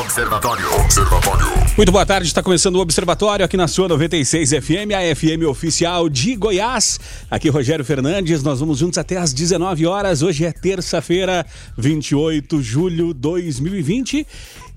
Observatório. Observatório. Muito boa tarde, está começando o Observatório aqui na sua 96 FM, a FM oficial de Goiás. Aqui Rogério Fernandes, nós vamos juntos até às 19 horas. Hoje é terça-feira, 28 de julho de 2020.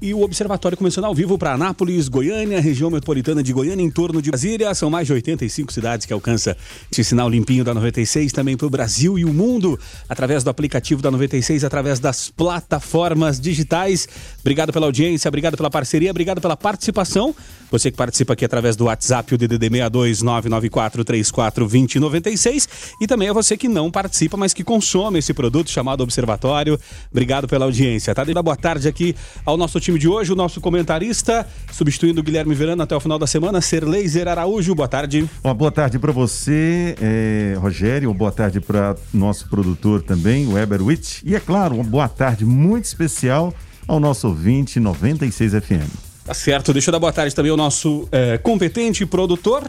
E o Observatório começando ao vivo para Anápolis, Goiânia, região metropolitana de Goiânia, em torno de Brasília. São mais de 85 cidades que alcança esse sinal limpinho da 96, também para o Brasil e o mundo, através do aplicativo da 96, através das plataformas digitais. Obrigado pela audiência, obrigado pela parceria, obrigado pela participação. Você que participa aqui através do WhatsApp, o DDD 62 994 34 2096. E também é você que não participa, mas que consome esse produto chamado Observatório. Obrigado pela audiência, tá? Dando boa tarde aqui ao nosso time de hoje, o nosso comentarista, substituindo o Guilherme Verano até o final da semana, Ser Laser Araújo. Boa tarde. Uma boa tarde para você, é, Rogério. Boa tarde para nosso produtor também, Weber Witt. E é claro, uma boa tarde muito especial ao nosso ouvinte 96 FM. Tá certo, deixa eu dar boa tarde também ao nosso é, competente produtor,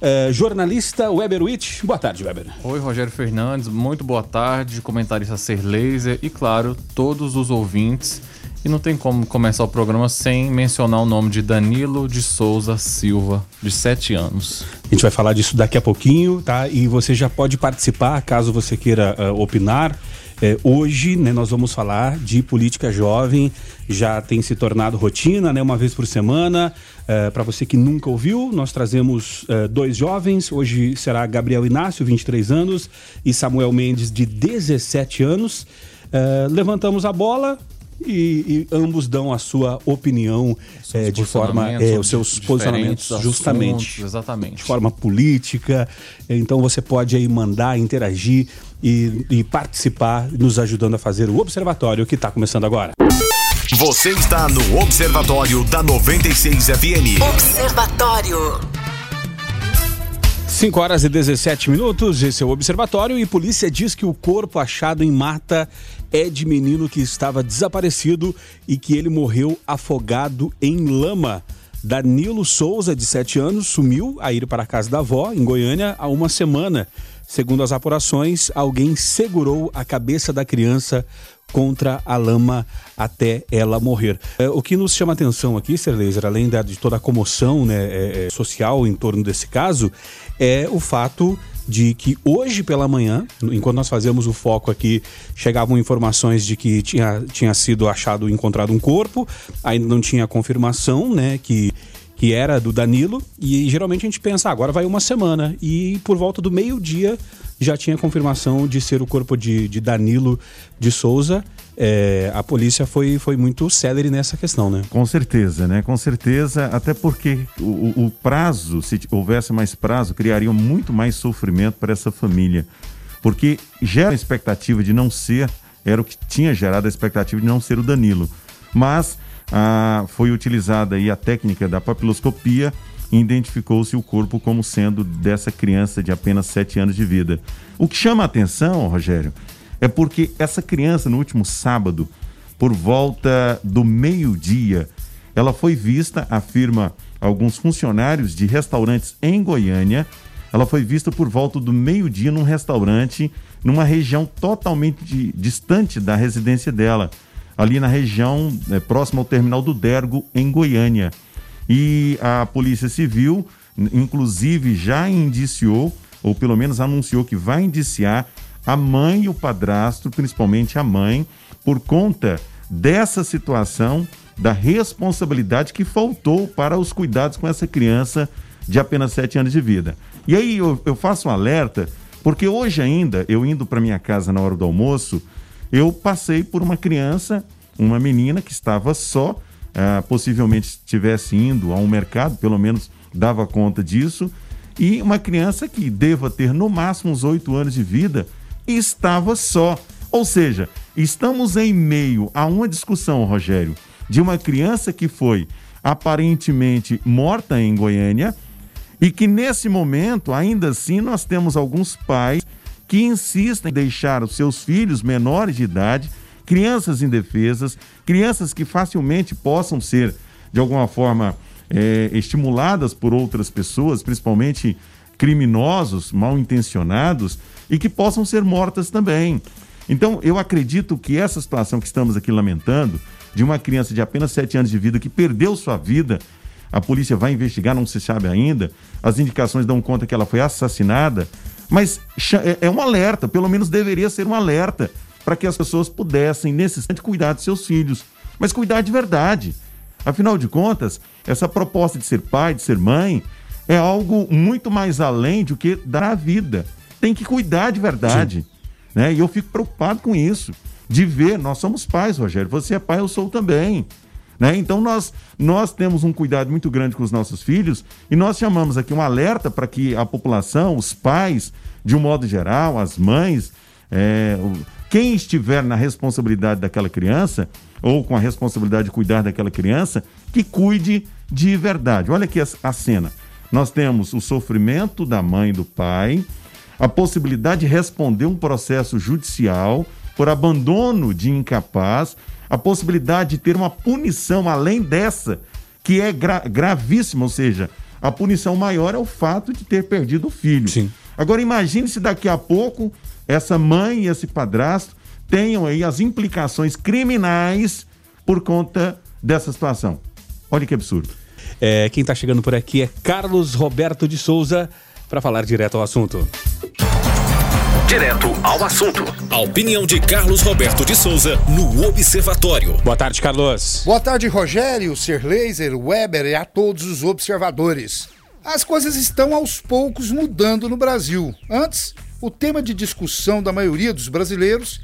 é, jornalista Weber Witt. Boa tarde, Weber. Oi, Rogério Fernandes, muito boa tarde, comentarista Ser Laser e, claro, todos os ouvintes. E não tem como começar o programa sem mencionar o nome de Danilo de Souza Silva, de 7 anos. A gente vai falar disso daqui a pouquinho, tá? E você já pode participar caso você queira uh, opinar. É, hoje, né, nós vamos falar de política jovem, já tem se tornado rotina, né, uma vez por semana. É, Para você que nunca ouviu, nós trazemos é, dois jovens. Hoje será Gabriel Inácio, 23 anos, e Samuel Mendes, de 17 anos. É, levantamos a bola, e, e, ambos dão a sua opinião é, de forma é, os seus posicionamentos justamente assuntos, exatamente de forma política então você pode aí mandar interagir e, e participar nos ajudando a fazer o observatório que está começando agora Você está no Observatório da 96 FM. Observatório. 5 horas e 17 minutos, esse é o Observatório e polícia diz que o corpo achado em mata é de menino que estava desaparecido e que ele morreu afogado em lama. Danilo Souza, de 7 anos, sumiu a ir para a casa da avó, em Goiânia, há uma semana. Segundo as apurações, alguém segurou a cabeça da criança contra a lama até ela morrer. É, o que nos chama atenção aqui, Ser Laser, além da, de toda a comoção né, é, é, social em torno desse caso, é o fato de que hoje pela manhã, enquanto nós fazíamos o foco aqui, chegavam informações de que tinha, tinha sido achado, encontrado um corpo, ainda não tinha confirmação, né, que que era do Danilo, e geralmente a gente pensa, ah, agora vai uma semana. E por volta do meio-dia já tinha confirmação de ser o corpo de, de Danilo de Souza. É, a polícia foi, foi muito célere nessa questão, né? Com certeza, né? Com certeza, até porque o, o prazo, se houvesse mais prazo, criaria muito mais sofrimento para essa família. Porque gera a expectativa de não ser, era o que tinha gerado a expectativa de não ser o Danilo. Mas foi utilizada aí a técnica da papiloscopia e identificou-se o corpo como sendo dessa criança de apenas 7 anos de vida. O que chama a atenção, Rogério, é porque essa criança, no último sábado, por volta do meio-dia, ela foi vista, afirma alguns funcionários de restaurantes em Goiânia, ela foi vista por volta do meio-dia num restaurante, numa região totalmente distante da residência dela ali na região é, próxima ao terminal do Dergo, em Goiânia. E a Polícia Civil, inclusive, já indiciou, ou pelo menos anunciou que vai indiciar a mãe e o padrasto, principalmente a mãe, por conta dessa situação, da responsabilidade que faltou para os cuidados com essa criança de apenas 7 anos de vida. E aí eu, eu faço um alerta, porque hoje ainda, eu indo para minha casa na hora do almoço, eu passei por uma criança, uma menina que estava só, uh, possivelmente estivesse indo a um mercado, pelo menos dava conta disso, e uma criança que deva ter no máximo uns oito anos de vida estava só. Ou seja, estamos em meio a uma discussão, Rogério, de uma criança que foi aparentemente morta em Goiânia e que nesse momento, ainda assim, nós temos alguns pais que insistem em deixar os seus filhos menores de idade, crianças indefesas, crianças que facilmente possam ser, de alguma forma, é, estimuladas por outras pessoas, principalmente criminosos, mal intencionados, e que possam ser mortas também. Então, eu acredito que essa situação que estamos aqui lamentando de uma criança de apenas 7 anos de vida que perdeu sua vida. A polícia vai investigar, não se sabe ainda. As indicações dão conta que ela foi assassinada. Mas é, é um alerta, pelo menos deveria ser um alerta, para que as pessoas pudessem, nesse instante, cuidar de seus filhos. Mas cuidar de verdade. Afinal de contas, essa proposta de ser pai, de ser mãe, é algo muito mais além do que dar a vida. Tem que cuidar de verdade. Né? E eu fico preocupado com isso. De ver, nós somos pais, Rogério. Você é pai, eu sou também. Né? Então nós, nós temos um cuidado muito grande com os nossos filhos e nós chamamos aqui um alerta para que a população, os pais, de um modo geral, as mães, é, quem estiver na responsabilidade daquela criança ou com a responsabilidade de cuidar daquela criança, que cuide de verdade. Olha aqui a, a cena. Nós temos o sofrimento da mãe e do pai, a possibilidade de responder um processo judicial por abandono de incapaz, a possibilidade de ter uma punição além dessa, que é gra gravíssima, ou seja, a punição maior é o fato de ter perdido o filho. Sim. Agora imagine se daqui a pouco essa mãe e esse padrasto tenham aí as implicações criminais por conta dessa situação. Olha que absurdo. É, quem está chegando por aqui é Carlos Roberto de Souza para falar direto ao assunto. Direto ao assunto. A opinião de Carlos Roberto de Souza no Observatório. Boa tarde, Carlos. Boa tarde, Rogério, Sir Laser, Weber e a todos os observadores. As coisas estão aos poucos mudando no Brasil. Antes, o tema de discussão da maioria dos brasileiros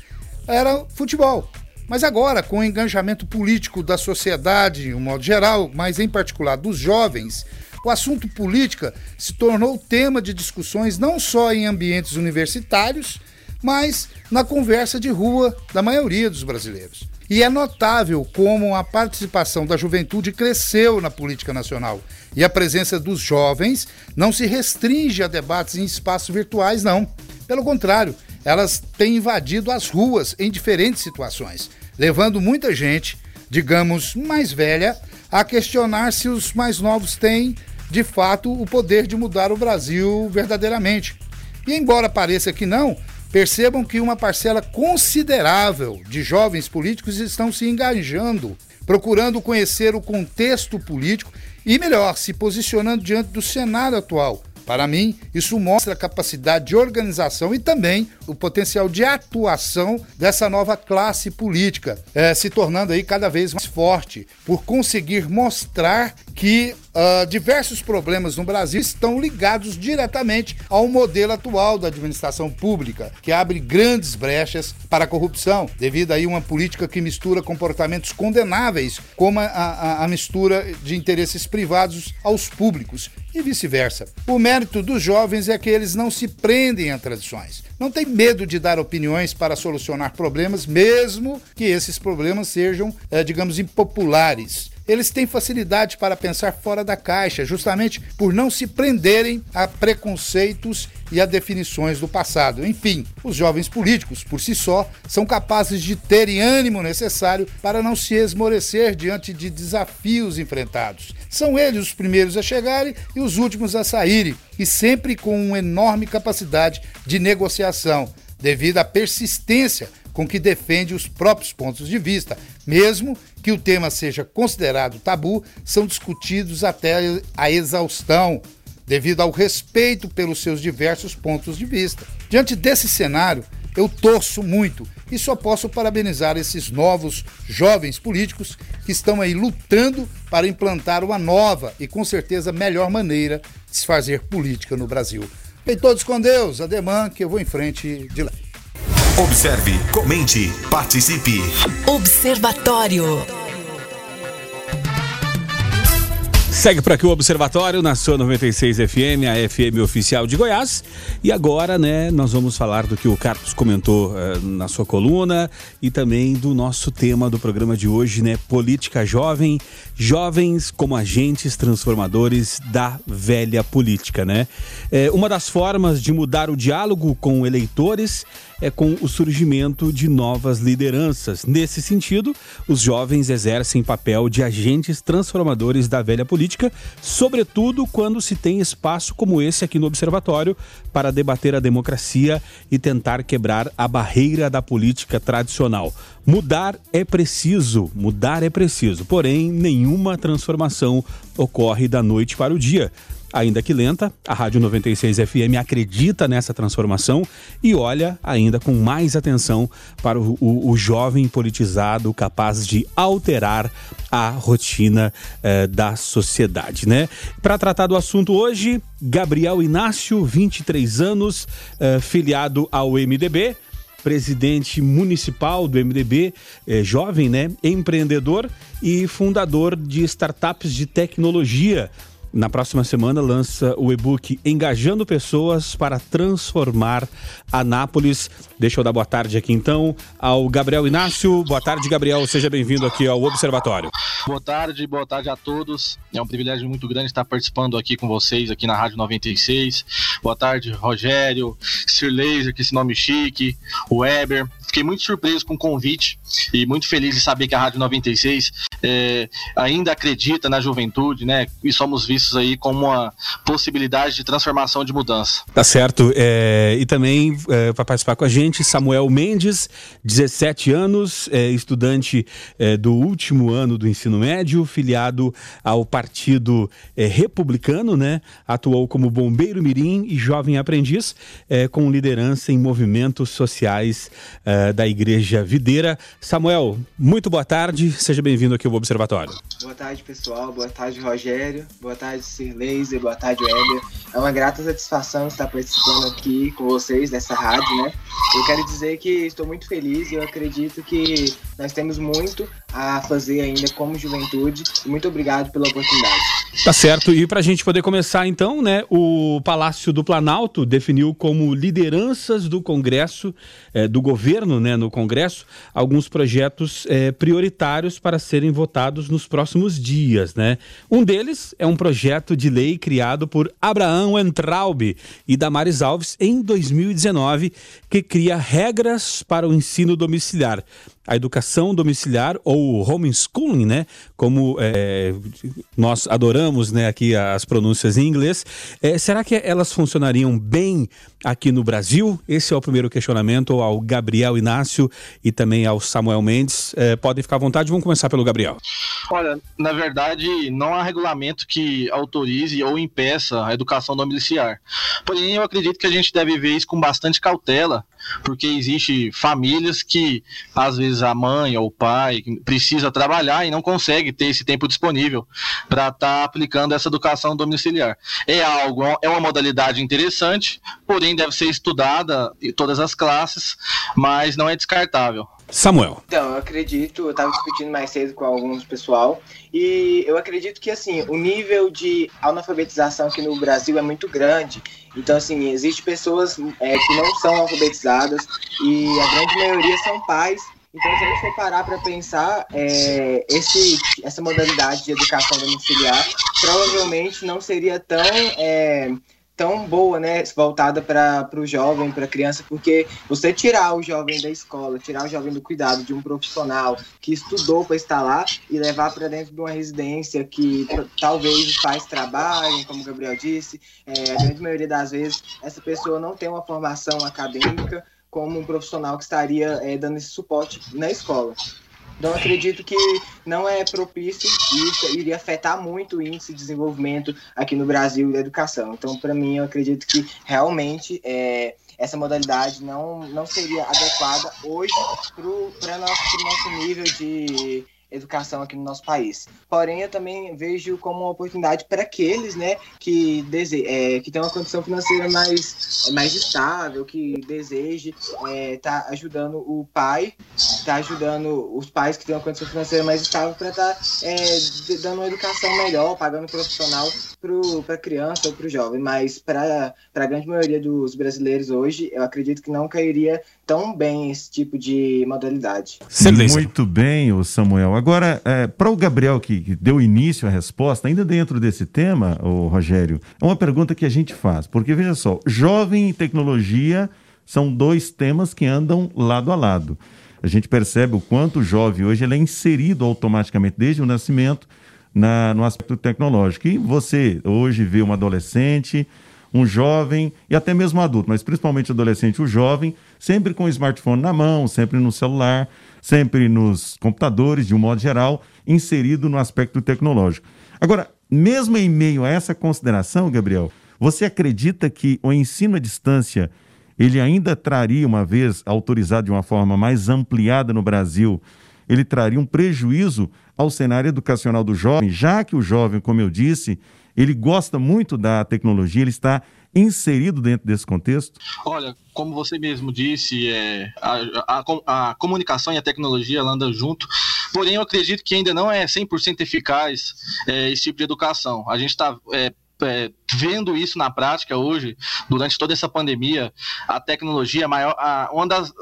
era futebol. Mas agora, com o engajamento político da sociedade, um modo geral, mas em particular dos jovens, o assunto política se tornou tema de discussões não só em ambientes universitários, mas na conversa de rua da maioria dos brasileiros. E é notável como a participação da juventude cresceu na política nacional. E a presença dos jovens não se restringe a debates em espaços virtuais, não. Pelo contrário, elas têm invadido as ruas em diferentes situações, levando muita gente, digamos, mais velha, a questionar se os mais novos têm, de fato, o poder de mudar o Brasil verdadeiramente. E embora pareça que não, percebam que uma parcela considerável de jovens políticos estão se engajando, procurando conhecer o contexto político e, melhor, se posicionando diante do cenário atual, para mim, isso mostra a capacidade de organização e também o potencial de atuação dessa nova classe política, é, se tornando aí cada vez mais forte, por conseguir mostrar que uh, diversos problemas no Brasil estão ligados diretamente ao modelo atual da administração pública, que abre grandes brechas para a corrupção, devido a uma política que mistura comportamentos condenáveis, como a, a, a mistura de interesses privados aos públicos e vice-versa. O mérito dos jovens é que eles não se prendem a tradições. Não tem medo de dar opiniões para solucionar problemas, mesmo que esses problemas sejam, eh, digamos, impopulares eles têm facilidade para pensar fora da caixa, justamente por não se prenderem a preconceitos e a definições do passado. Enfim, os jovens políticos, por si só, são capazes de terem ânimo necessário para não se esmorecer diante de desafios enfrentados. São eles os primeiros a chegarem e os últimos a saírem, e sempre com uma enorme capacidade de negociação, devido à persistência com que defende os próprios pontos de vista, mesmo que o tema seja considerado tabu, são discutidos até a exaustão, devido ao respeito pelos seus diversos pontos de vista. Diante desse cenário, eu torço muito e só posso parabenizar esses novos jovens políticos que estão aí lutando para implantar uma nova e com certeza melhor maneira de se fazer política no Brasil. E todos com Deus, ademã que eu vou em frente de lá. Observe, comente, participe. Observatório. Segue por aqui o Observatório na sua 96 FM, a FM oficial de Goiás. E agora, né, nós vamos falar do que o Carlos comentou uh, na sua coluna e também do nosso tema do programa de hoje, né? Política jovem, jovens como agentes transformadores da velha política, né? É, uma das formas de mudar o diálogo com eleitores é com o surgimento de novas lideranças. Nesse sentido, os jovens exercem papel de agentes transformadores da velha política, sobretudo quando se tem espaço como esse aqui no Observatório para debater a democracia e tentar quebrar a barreira da política tradicional. Mudar é preciso, mudar é preciso, porém nenhuma transformação ocorre da noite para o dia. Ainda que lenta, a Rádio 96 FM acredita nessa transformação e olha ainda com mais atenção para o, o, o jovem politizado capaz de alterar a rotina eh, da sociedade, né? Para tratar do assunto hoje, Gabriel Inácio, 23 anos, eh, filiado ao MDB presidente municipal do MDB, é, jovem, né, empreendedor e fundador de startups de tecnologia na próxima semana lança o e-book Engajando Pessoas para Transformar Anápolis. Deixa eu dar boa tarde aqui então ao Gabriel Inácio. Boa tarde, Gabriel. Seja bem-vindo aqui ao Observatório. Boa tarde, boa tarde a todos. É um privilégio muito grande estar participando aqui com vocês aqui na Rádio 96. Boa tarde, Rogério, Sir Laser, que esse nome chique, o Weber. Fiquei muito surpreso com o convite e muito feliz de saber que a Rádio 96 é, ainda acredita na juventude, né? E somos vistos aí como uma possibilidade de transformação de mudança. Tá certo. É, e também é, para participar com a gente, Samuel Mendes, 17 anos, é, estudante é, do último ano do ensino médio, filiado ao Partido é, Republicano, né? Atuou como bombeiro mirim e jovem aprendiz, com liderança em movimentos sociais da Igreja Videira. Samuel, muito boa tarde, seja bem-vindo aqui ao Observatório. Boa tarde, pessoal. Boa tarde, Rogério. Boa tarde, Sir Laser. Boa tarde, Weber. É uma grata satisfação estar participando aqui com vocês dessa rádio, né? Eu quero dizer que estou muito feliz e eu acredito que nós temos muito a fazer ainda como juventude. Muito obrigado pela oportunidade. Tá certo. E para a gente poder começar, então, né? O Palácio do Planalto definiu como lideranças do Congresso, eh, do governo, né, no Congresso, alguns projetos eh, prioritários para serem votados nos próximos dias, né? Um deles é um projeto de lei criado por Abraão Entraub e Damares Alves em 2019, que cria regras para o ensino domiciliar a educação domiciliar ou homeschooling, né? Como é, nós adoramos, né? Aqui as pronúncias em inglês. É, será que elas funcionariam bem aqui no Brasil? Esse é o primeiro questionamento ao Gabriel Inácio e também ao Samuel Mendes. É, podem ficar à vontade. Vamos começar pelo Gabriel. Olha, na verdade, não há regulamento que autorize ou impeça a educação domiciliar. Porém, eu acredito que a gente deve ver isso com bastante cautela, porque existe famílias que às vezes a mãe ou o pai precisa trabalhar e não consegue ter esse tempo disponível para estar tá aplicando essa educação domiciliar. É algo, é uma modalidade interessante, porém deve ser estudada em todas as classes, mas não é descartável. Samuel. Então, eu acredito, eu estava discutindo mais cedo com alguns pessoal, e eu acredito que assim, o nível de analfabetização aqui no Brasil é muito grande. Então, assim, existem pessoas é, que não são alfabetizadas e a grande maioria são pais então, se a gente for parar para pensar, é, esse, essa modalidade de educação domiciliar provavelmente não seria tão, é, tão boa, né, voltada para o jovem, para a criança, porque você tirar o jovem da escola, tirar o jovem do cuidado de um profissional que estudou para estar lá e levar para dentro de uma residência que talvez os pais trabalhem, como o Gabriel disse, é, a grande maioria das vezes essa pessoa não tem uma formação acadêmica como um profissional que estaria é, dando esse suporte na escola. Então, acredito que não é propício e isso iria afetar muito o índice de desenvolvimento aqui no Brasil da educação. Então, para mim, eu acredito que realmente é, essa modalidade não, não seria adequada hoje para o nosso, nosso nível de educação aqui no nosso país. Porém, eu também vejo como uma oportunidade para aqueles, né, que dese é, que têm uma condição financeira mais, mais estável, que deseje estar é, tá ajudando o pai, tá ajudando os pais que têm uma condição financeira mais estável para estar tá, é, dando uma educação melhor, pagando profissional para a criança ou para o jovem. Mas para a grande maioria dos brasileiros hoje, eu acredito que não cairia tão bem esse tipo de modalidade. Muito bem, o Samuel. Agora, é, para o Gabriel, que, que, deu início à resposta, ainda dentro desse tema, o Rogério, é uma pergunta que a gente faz, porque veja só, jovem em tecnologia são dois temas que andam lado a lado. A gente percebe o quanto o jovem hoje ele é inserido automaticamente desde o nascimento na, no aspecto tecnológico. E você hoje vê um adolescente, um jovem e até mesmo adulto, mas principalmente adolescente, o jovem, sempre com o smartphone na mão, sempre no celular, sempre nos computadores, de um modo geral, inserido no aspecto tecnológico. Agora, mesmo em meio a essa consideração, Gabriel, você acredita que o ensino à distância ele ainda traria, uma vez autorizado de uma forma mais ampliada no Brasil, ele traria um prejuízo ao cenário educacional do jovem, já que o jovem, como eu disse, ele gosta muito da tecnologia, ele está inserido dentro desse contexto? Olha, como você mesmo disse, é, a, a, a comunicação e a tecnologia andam junto, porém eu acredito que ainda não é 100% eficaz é, esse tipo de educação. A gente está é, é, vendo isso na prática hoje, durante toda essa pandemia, a tecnologia, a, maior, a, das,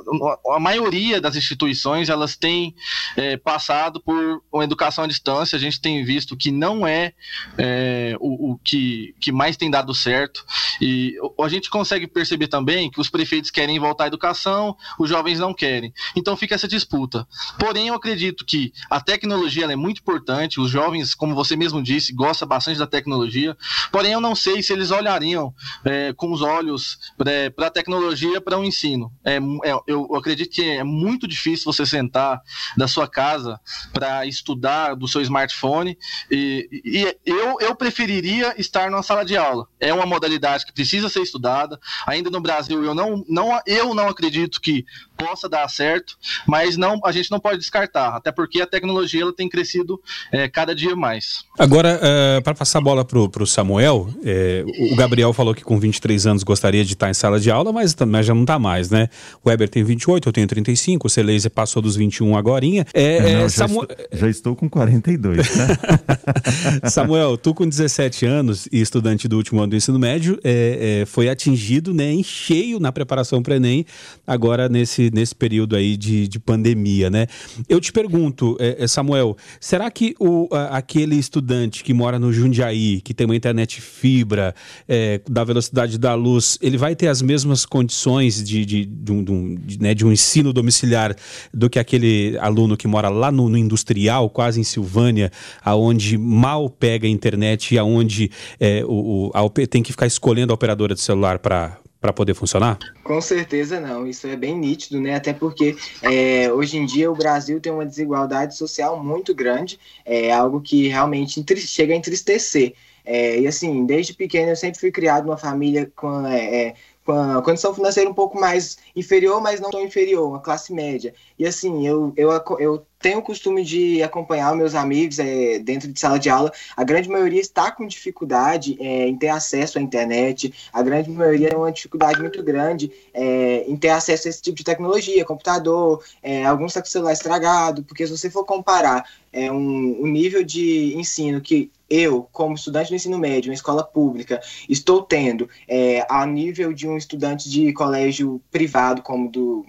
a maioria das instituições, elas têm é, passado por uma educação à distância, a gente tem visto que não é, é o, o, que, que mais tem dado certo, e a gente consegue perceber também que os prefeitos querem voltar à educação, os jovens não querem, então fica essa disputa. Porém, eu acredito que a tecnologia é muito importante, os jovens, como você mesmo disse, gostam bastante da tecnologia, porém eu não sei se eles olhariam é, com os olhos é, para a tecnologia para o um ensino. É, é, eu acredito que é muito difícil você sentar da sua casa para estudar do seu smartphone e, e, eu, eu preferiria estar numa sala de aula. É uma modalidade que precisa ser estudada. Ainda no Brasil eu não, não, eu não acredito que possa dar certo, mas não, a gente não pode descartar, até porque a tecnologia ela tem crescido é, cada dia mais. Agora, uh, para passar a bola para o Samuel, é, o Gabriel falou que com 23 anos gostaria de estar em sala de aula, mas, mas já não está mais, né? O Weber tem 28, eu tenho 35, o Celeise passou dos 21 agora. É, é, não, já, Samu... estou, já, estou, com 42, né? Samuel, tu com 17 anos e estudante do último ano do ensino médio, é, é, foi atingido né, em cheio na preparação para o Enem, agora nesse, nesse período aí de, de pandemia, né? Eu te pergunto, é, Samuel, será que o, a, aquele estudante que mora no Jundiaí, que tem uma internet fibra, é, da velocidade da luz, ele vai ter as mesmas condições de, de, de, um, de, um, né, de um ensino domiciliar do que aquele aluno que mora lá no, no industrial, quase em Silvânia, aonde mal pega a internet e aonde é, o, o, tem que ficar escolhendo a operadora de celular para para poder funcionar? Com certeza não, isso é bem nítido, né? Até porque é, hoje em dia o Brasil tem uma desigualdade social muito grande, é algo que realmente chega a entristecer. É, e assim, desde pequeno eu sempre fui criado numa família com, é, é, com a condição financeira um pouco mais inferior, mas não tão inferior, uma classe média. E assim, eu, eu, eu tenho o costume de acompanhar meus amigos é, dentro de sala de aula. A grande maioria está com dificuldade é, em ter acesso à internet, a grande maioria tem uma dificuldade muito grande é, em ter acesso a esse tipo de tecnologia, computador, é, alguns estão com o celular estragado, porque se você for comparar é, um, um nível de ensino que eu, como estudante do ensino médio, em escola pública, estou tendo é, a nível de um estudante de colégio privado, como do,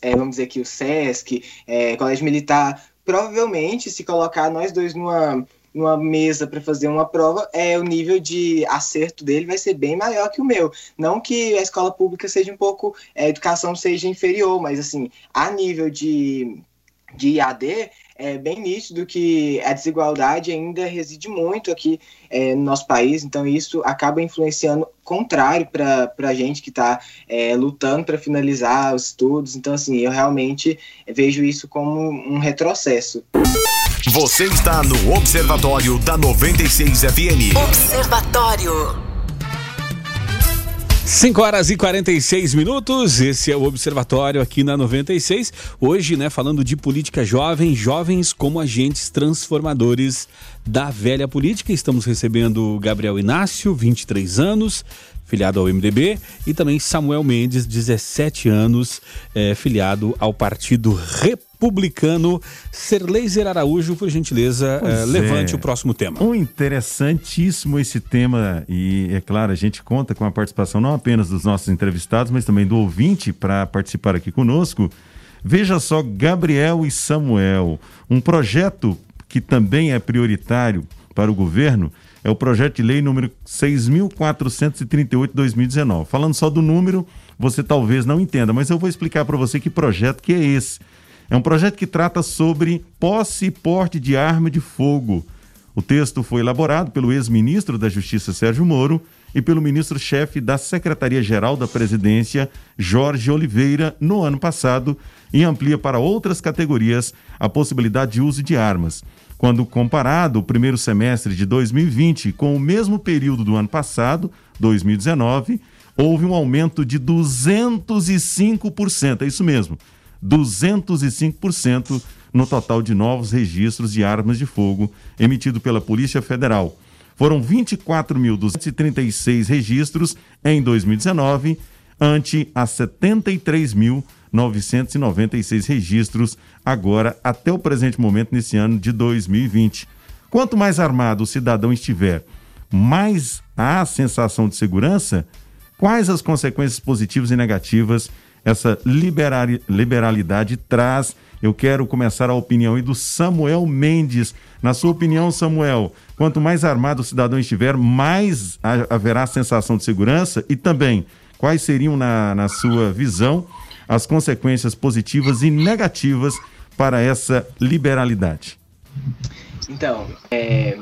é, vamos dizer aqui, o SESC, é, colégio militar, provavelmente, se colocar nós dois numa, numa mesa para fazer uma prova, é o nível de acerto dele vai ser bem maior que o meu. Não que a escola pública seja um pouco, a educação seja inferior, mas assim, a nível de, de IAD, é bem nítido que a desigualdade ainda reside muito aqui é, no nosso país, então isso acaba influenciando contrário para a gente que está é, lutando para finalizar os estudos. Então, assim, eu realmente vejo isso como um retrocesso. Você está no Observatório da 96 FM. Observatório. 5 horas e 46 minutos, esse é o Observatório aqui na 96. Hoje, né, falando de política jovem, jovens como agentes transformadores da velha política. Estamos recebendo Gabriel Inácio, 23 anos, filiado ao MDB, e também Samuel Mendes, 17 anos, é, filiado ao Partido Republicano republicano. Serleiser Araújo, por gentileza, uh, levante é. o próximo tema. Um interessantíssimo esse tema e, é claro, a gente conta com a participação não apenas dos nossos entrevistados, mas também do ouvinte para participar aqui conosco. Veja só, Gabriel e Samuel, um projeto que também é prioritário para o governo É o projeto de lei número 6.438-2019. Falando só do número, você talvez não entenda, mas eu vou explicar para você que projeto que é esse. É um projeto que trata sobre posse e porte de arma de fogo. O texto foi elaborado pelo ex-ministro da Justiça Sérgio Moro e pelo ministro-chefe da Secretaria-Geral da Presidência, Jorge Oliveira, no ano passado, e amplia para outras categorias a possibilidade de uso de armas. Quando comparado o primeiro semestre de 2020 com o mesmo período do ano passado, 2019, houve um aumento de 205%, é isso mesmo, 205% no total de novos registros de armas de fogo emitido pela Polícia Federal. Foram 24.236 registros em 2019, ante a 73.996 registros agora até o presente momento nesse ano de 2020. Quanto mais armado o cidadão estiver, mais há sensação de segurança, quais as consequências positivas e negativas essa liberalidade traz. Eu quero começar a opinião aí do Samuel Mendes. Na sua opinião, Samuel, quanto mais armado o cidadão estiver, mais haverá sensação de segurança e também quais seriam, na, na sua visão, as consequências positivas e negativas para essa liberalidade? Então, é,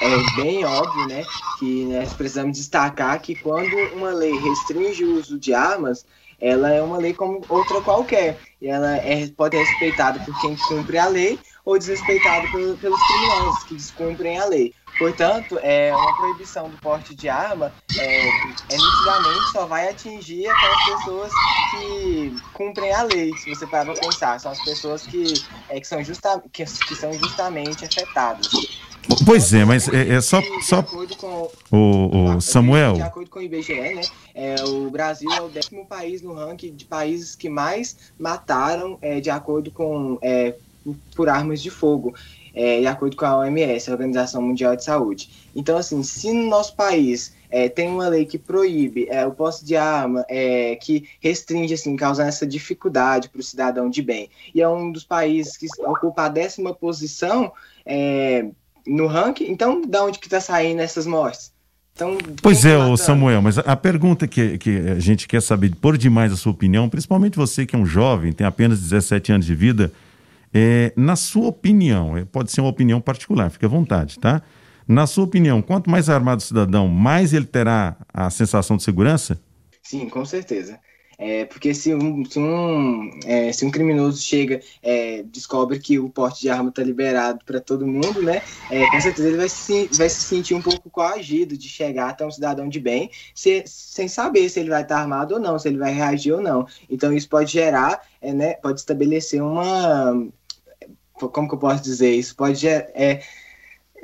é bem óbvio, né, que nós precisamos destacar que quando uma lei restringe o uso de armas, ela é uma lei como outra qualquer. E ela é, pode ser respeitada por quem cumpre a lei ou desrespeitada pelos criminosos que descumprem a lei. Portanto, é uma proibição do porte de arma é, é nitidamente só vai atingir aquelas pessoas que cumprem a lei, se você parar para pensar. São as pessoas que, é, que, são justa, que, que são justamente afetadas. Pois é, mas é, é só, só com, o, o Samuel. De acordo com o IBGE, né, é, o Brasil é o décimo país no ranking de países que mais mataram, é, de acordo com é, por armas de fogo, é, de acordo com a OMS, a Organização Mundial de Saúde. Então, assim, se no nosso país é, tem uma lei que proíbe é, o posse de arma, é, que restringe, assim, causando essa dificuldade para o cidadão de bem, e é um dos países que ocupa a décima posição, é, no ranking, então da onde que tá saindo essas mortes? Então, pois é, o Samuel, mas a pergunta que, que a gente quer saber, por demais a sua opinião, principalmente você que é um jovem, tem apenas 17 anos de vida, é, na sua opinião, é, pode ser uma opinião particular, fique à vontade, tá? Na sua opinião, quanto mais armado o cidadão, mais ele terá a sensação de segurança? Sim, com certeza. É, porque se um, se um, é, se um criminoso chega, é, descobre que o porte de arma está liberado para todo mundo, né? É, com certeza ele vai se, vai se sentir um pouco coagido de chegar até um cidadão de bem se, sem saber se ele vai estar tá armado ou não, se ele vai reagir ou não. Então isso pode gerar, é, né, pode estabelecer uma. Como que eu posso dizer? Isso pode gerar é,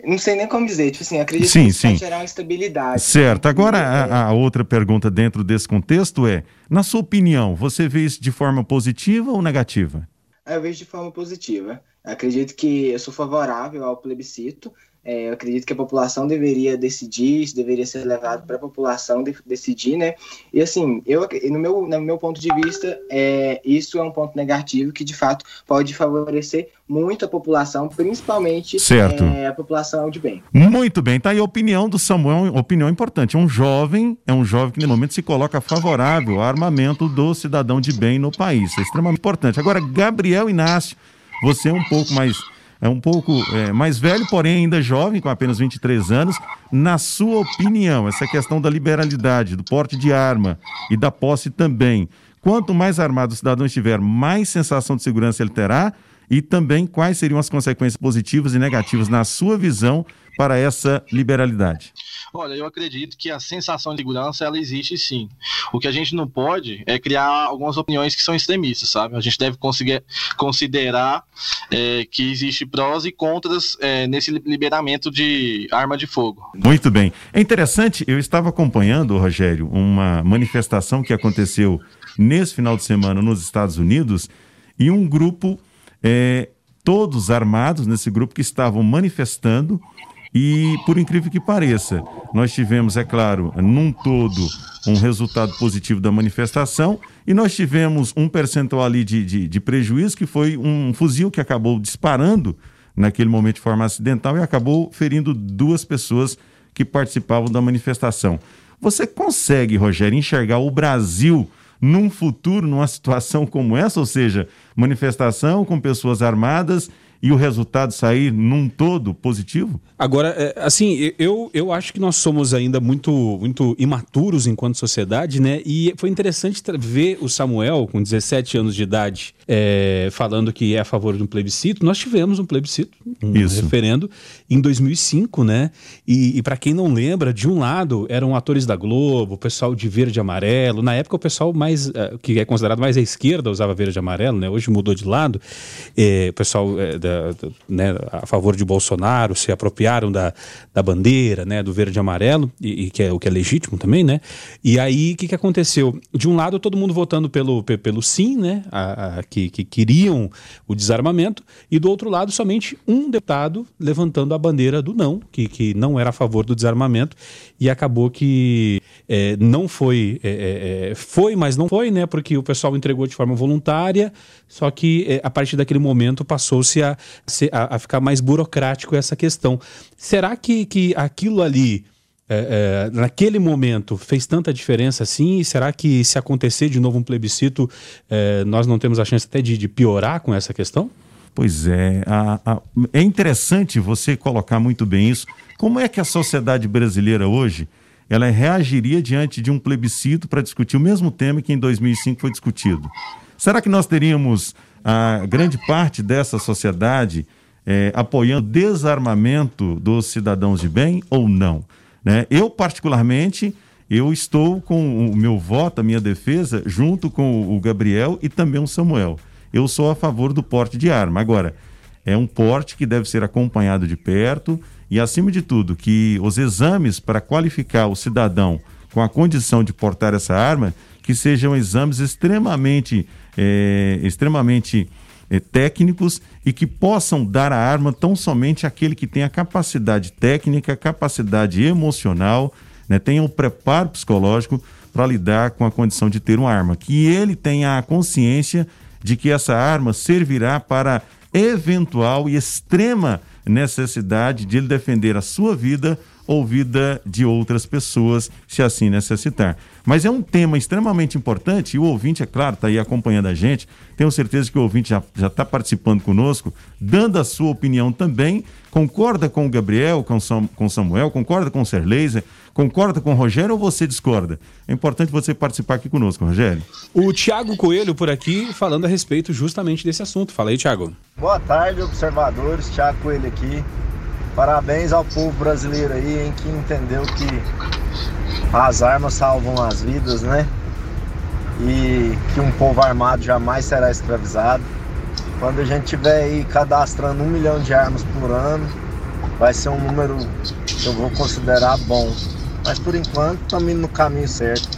não sei nem como dizer, tipo assim, acredito sim, que sim. gerar uma instabilidade. Certo. Agora, a, a, outra pergunta dentro desse contexto é, na sua opinião, você vê isso de forma positiva ou negativa? Eu vejo de forma positiva. Acredito que eu sou favorável ao plebiscito, é, eu acredito que a população deveria decidir, isso deveria ser levado para a população de, decidir, né? E assim, eu, no, meu, no meu ponto de vista, é, isso é um ponto negativo que de fato pode favorecer muito a população, principalmente certo. É, a população de bem. Muito bem, tá aí a opinião do Samuel, opinião importante. Um jovem, é um jovem que no momento se coloca favorável ao armamento do cidadão de bem no país. É extremamente importante. Agora, Gabriel Inácio, você é um pouco mais é um pouco é, mais velho, porém ainda jovem, com apenas 23 anos. Na sua opinião, essa questão da liberalidade, do porte de arma e da posse também, quanto mais armado o cidadão estiver, mais sensação de segurança ele terá? E também quais seriam as consequências positivas e negativas, na sua visão, para essa liberalidade? Olha, eu acredito que a sensação de segurança ela existe sim. O que a gente não pode é criar algumas opiniões que são extremistas, sabe? A gente deve conseguir considerar é, que existe prós e contras é, nesse liberamento de arma de fogo. Muito bem. É interessante, eu estava acompanhando, Rogério, uma manifestação que aconteceu nesse final de semana nos Estados Unidos e um grupo, é, todos armados nesse grupo que estavam manifestando e, por incrível que pareça, nós tivemos, é claro, num todo, um resultado positivo da manifestação e nós tivemos um percentual ali de, de, de prejuízo, que foi um fuzil que acabou disparando naquele momento de forma acidental e acabou ferindo duas pessoas que participavam da manifestação. Você consegue, Rogério, enxergar o Brasil num futuro, numa situação como essa, ou seja, manifestação com pessoas armadas e o resultado sair num todo positivo? Agora, é, assim, eu, eu acho que nós somos ainda muito, muito imaturos enquanto sociedade, né? E foi interessante ver o Samuel, com 17 anos de idade, é, falando que é a favor de um plebiscito. Nós tivemos um plebiscito, um Isso. referendo, em 2005, né? E, e para quem não lembra, de um lado eram atores da Globo, o pessoal de verde e amarelo. Na época, o pessoal mais, é, que é considerado mais à esquerda, usava verde e amarelo, né? Hoje mudou de lado. É, o pessoal é, da, da, né, a favor de Bolsonaro se apropriar apropriaram da, da bandeira, né, do verde e amarelo, e, e, que é o que é legítimo também, né? E aí o que, que aconteceu? De um lado todo mundo votando pelo, pelo sim, né, a, a, que, que queriam o desarmamento, e do outro lado somente um deputado levantando a bandeira do não, que, que não era a favor do desarmamento, e acabou que é, não foi, é, é, é foi, mas não foi, né? Porque o pessoal entregou de forma voluntária, só que é, a partir daquele momento passou-se a, a, a, ficar mais burocrático essa questão. Será que, que aquilo ali, é, é, naquele momento, fez tanta diferença assim? Será que se acontecer de novo um plebiscito, é, nós não temos a chance até de, de piorar com essa questão? Pois é, a, a, é interessante você colocar muito bem isso. Como é que a sociedade brasileira hoje ela reagiria diante de um plebiscito para discutir o mesmo tema que em 2005 foi discutido? Será que nós teríamos a grande parte dessa sociedade é, apoiando o desarmamento dos cidadãos de bem ou não? Né? Eu, particularmente, eu estou com o meu voto, a minha defesa, junto com o Gabriel e também o Samuel. Eu sou a favor do porte de arma. Agora, é um porte que deve ser acompanhado de perto e, acima de tudo, que os exames para qualificar o cidadão com a condição de portar essa arma, que sejam exames extremamente, é, extremamente é, técnicos e que possam dar a arma tão somente àquele que tem a capacidade técnica, capacidade emocional, né, tenha o preparo psicológico para lidar com a condição de ter uma arma. Que ele tenha a consciência de que essa arma servirá para eventual e extrema necessidade de ele defender a sua vida ou vida de outras pessoas, se assim necessitar. Mas é um tema extremamente importante e o ouvinte, é claro, está aí acompanhando a gente. Tenho certeza que o ouvinte já está participando conosco, dando a sua opinião também. Concorda com o Gabriel, com, Sam, com Samuel, concorda com o Serleiser, concorda com o Rogério ou você discorda? É importante você participar aqui conosco, Rogério. O Tiago Coelho por aqui falando a respeito justamente desse assunto. Fala aí, Tiago. Boa tarde, observadores. Tiago Coelho aqui. Parabéns ao povo brasileiro aí, em que entendeu que as armas salvam as vidas, né? E que um povo armado jamais será escravizado. Quando a gente tiver aí cadastrando um milhão de armas por ano, vai ser um número que eu vou considerar bom. Mas por enquanto estamos indo no caminho certo.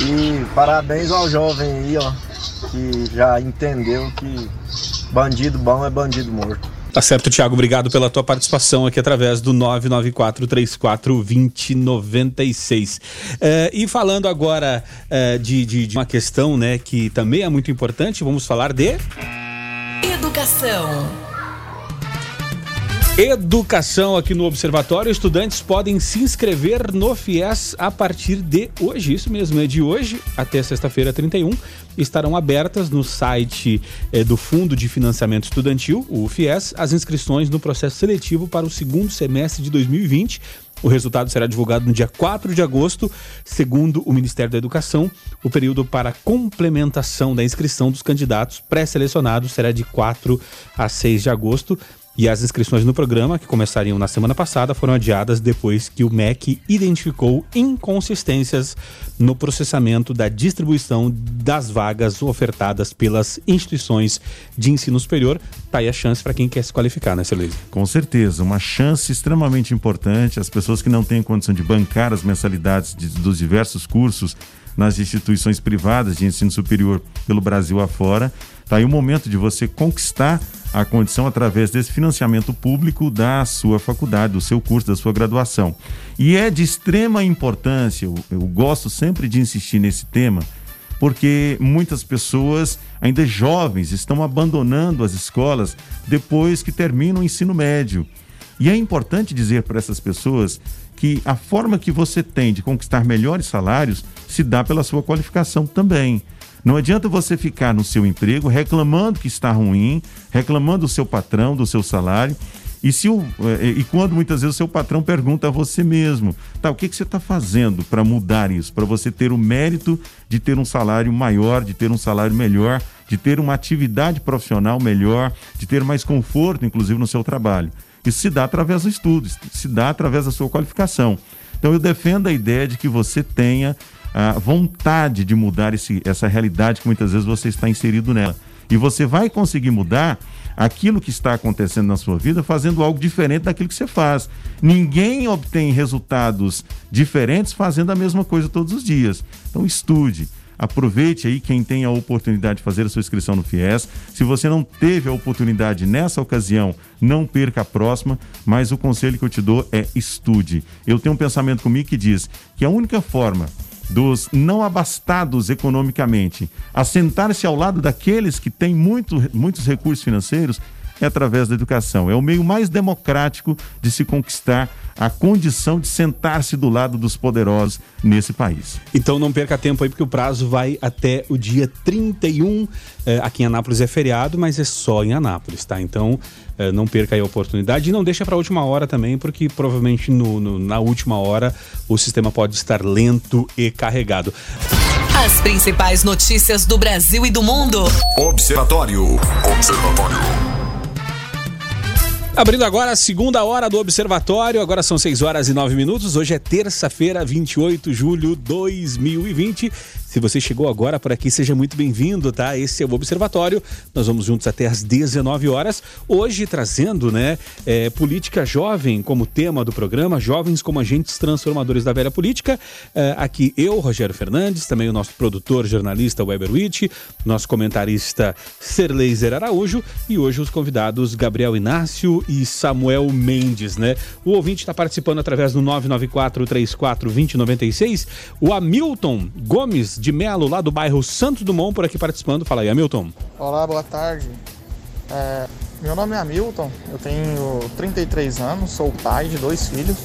E parabéns ao jovem aí, ó, que já entendeu que bandido bom é bandido morto. Tá certo, Thiago. Obrigado pela tua participação aqui através do 994-34-2096. É, e falando agora é, de, de, de uma questão né, que também é muito importante, vamos falar de. Educação. Educação aqui no Observatório. Estudantes podem se inscrever no FIES a partir de hoje. Isso mesmo, é de hoje até sexta-feira 31. Estarão abertas no site é, do Fundo de Financiamento Estudantil, o FIES, as inscrições no processo seletivo para o segundo semestre de 2020. O resultado será divulgado no dia 4 de agosto, segundo o Ministério da Educação. O período para complementação da inscrição dos candidatos pré-selecionados será de 4 a 6 de agosto. E as inscrições no programa, que começariam na semana passada, foram adiadas depois que o MEC identificou inconsistências no processamento da distribuição das vagas ofertadas pelas instituições de ensino superior. Tá aí a chance para quem quer se qualificar, né, Celise? Com certeza, uma chance extremamente importante. As pessoas que não têm condição de bancar as mensalidades de, dos diversos cursos nas instituições privadas de ensino superior pelo Brasil afora. Tá aí o momento de você conquistar a condição através desse financiamento público da sua faculdade, do seu curso, da sua graduação. E é de extrema importância, eu, eu gosto sempre de insistir nesse tema, porque muitas pessoas, ainda jovens, estão abandonando as escolas depois que terminam o ensino médio. E é importante dizer para essas pessoas que a forma que você tem de conquistar melhores salários se dá pela sua qualificação também. Não adianta você ficar no seu emprego reclamando que está ruim, reclamando do seu patrão, do seu salário. E, se o, eh, e quando muitas vezes o seu patrão pergunta a você mesmo, tá, o que, que você está fazendo para mudar isso? Para você ter o mérito de ter um salário maior, de ter um salário melhor, de ter uma atividade profissional melhor, de ter mais conforto, inclusive, no seu trabalho. Isso se dá através do estudo, se dá através da sua qualificação. Então eu defendo a ideia de que você tenha a vontade de mudar esse, essa realidade que muitas vezes você está inserido nela. E você vai conseguir mudar aquilo que está acontecendo na sua vida fazendo algo diferente daquilo que você faz. Ninguém obtém resultados diferentes fazendo a mesma coisa todos os dias. Então estude. Aproveite aí quem tem a oportunidade de fazer a sua inscrição no FIES. Se você não teve a oportunidade nessa ocasião, não perca a próxima, mas o conselho que eu te dou é estude. Eu tenho um pensamento comigo que diz que a única forma dos não abastados economicamente assentar-se ao lado daqueles que têm muito, muitos recursos financeiros é através da educação. É o meio mais democrático de se conquistar a condição de sentar-se do lado dos poderosos nesse país. Então não perca tempo aí, porque o prazo vai até o dia 31. Eh, aqui em Anápolis é feriado, mas é só em Anápolis, tá? Então eh, não perca aí a oportunidade e não deixa para a última hora também, porque provavelmente no, no, na última hora o sistema pode estar lento e carregado. As principais notícias do Brasil e do mundo. Observatório. Observatório. Abrindo agora a segunda hora do Observatório, agora são 6 horas e 9 minutos. Hoje é terça-feira, 28 de julho de 2020. Se você chegou agora por aqui, seja muito bem-vindo, tá? Esse é o Observatório. Nós vamos juntos até às 19 horas. Hoje trazendo, né, é, política jovem como tema do programa, jovens como agentes transformadores da velha política. É, aqui eu, Rogério Fernandes, também o nosso produtor, jornalista Weber Witt, nosso comentarista Serleiser Araújo e hoje os convidados Gabriel Inácio e Samuel Mendes, né? O ouvinte está participando através do 994 34 2096. O Hamilton Gomes de Melo, lá do bairro Santo Dumont, por aqui participando. Fala aí, Hamilton. Olá, boa tarde. É, meu nome é Hamilton, eu tenho 33 anos, sou pai de dois filhos,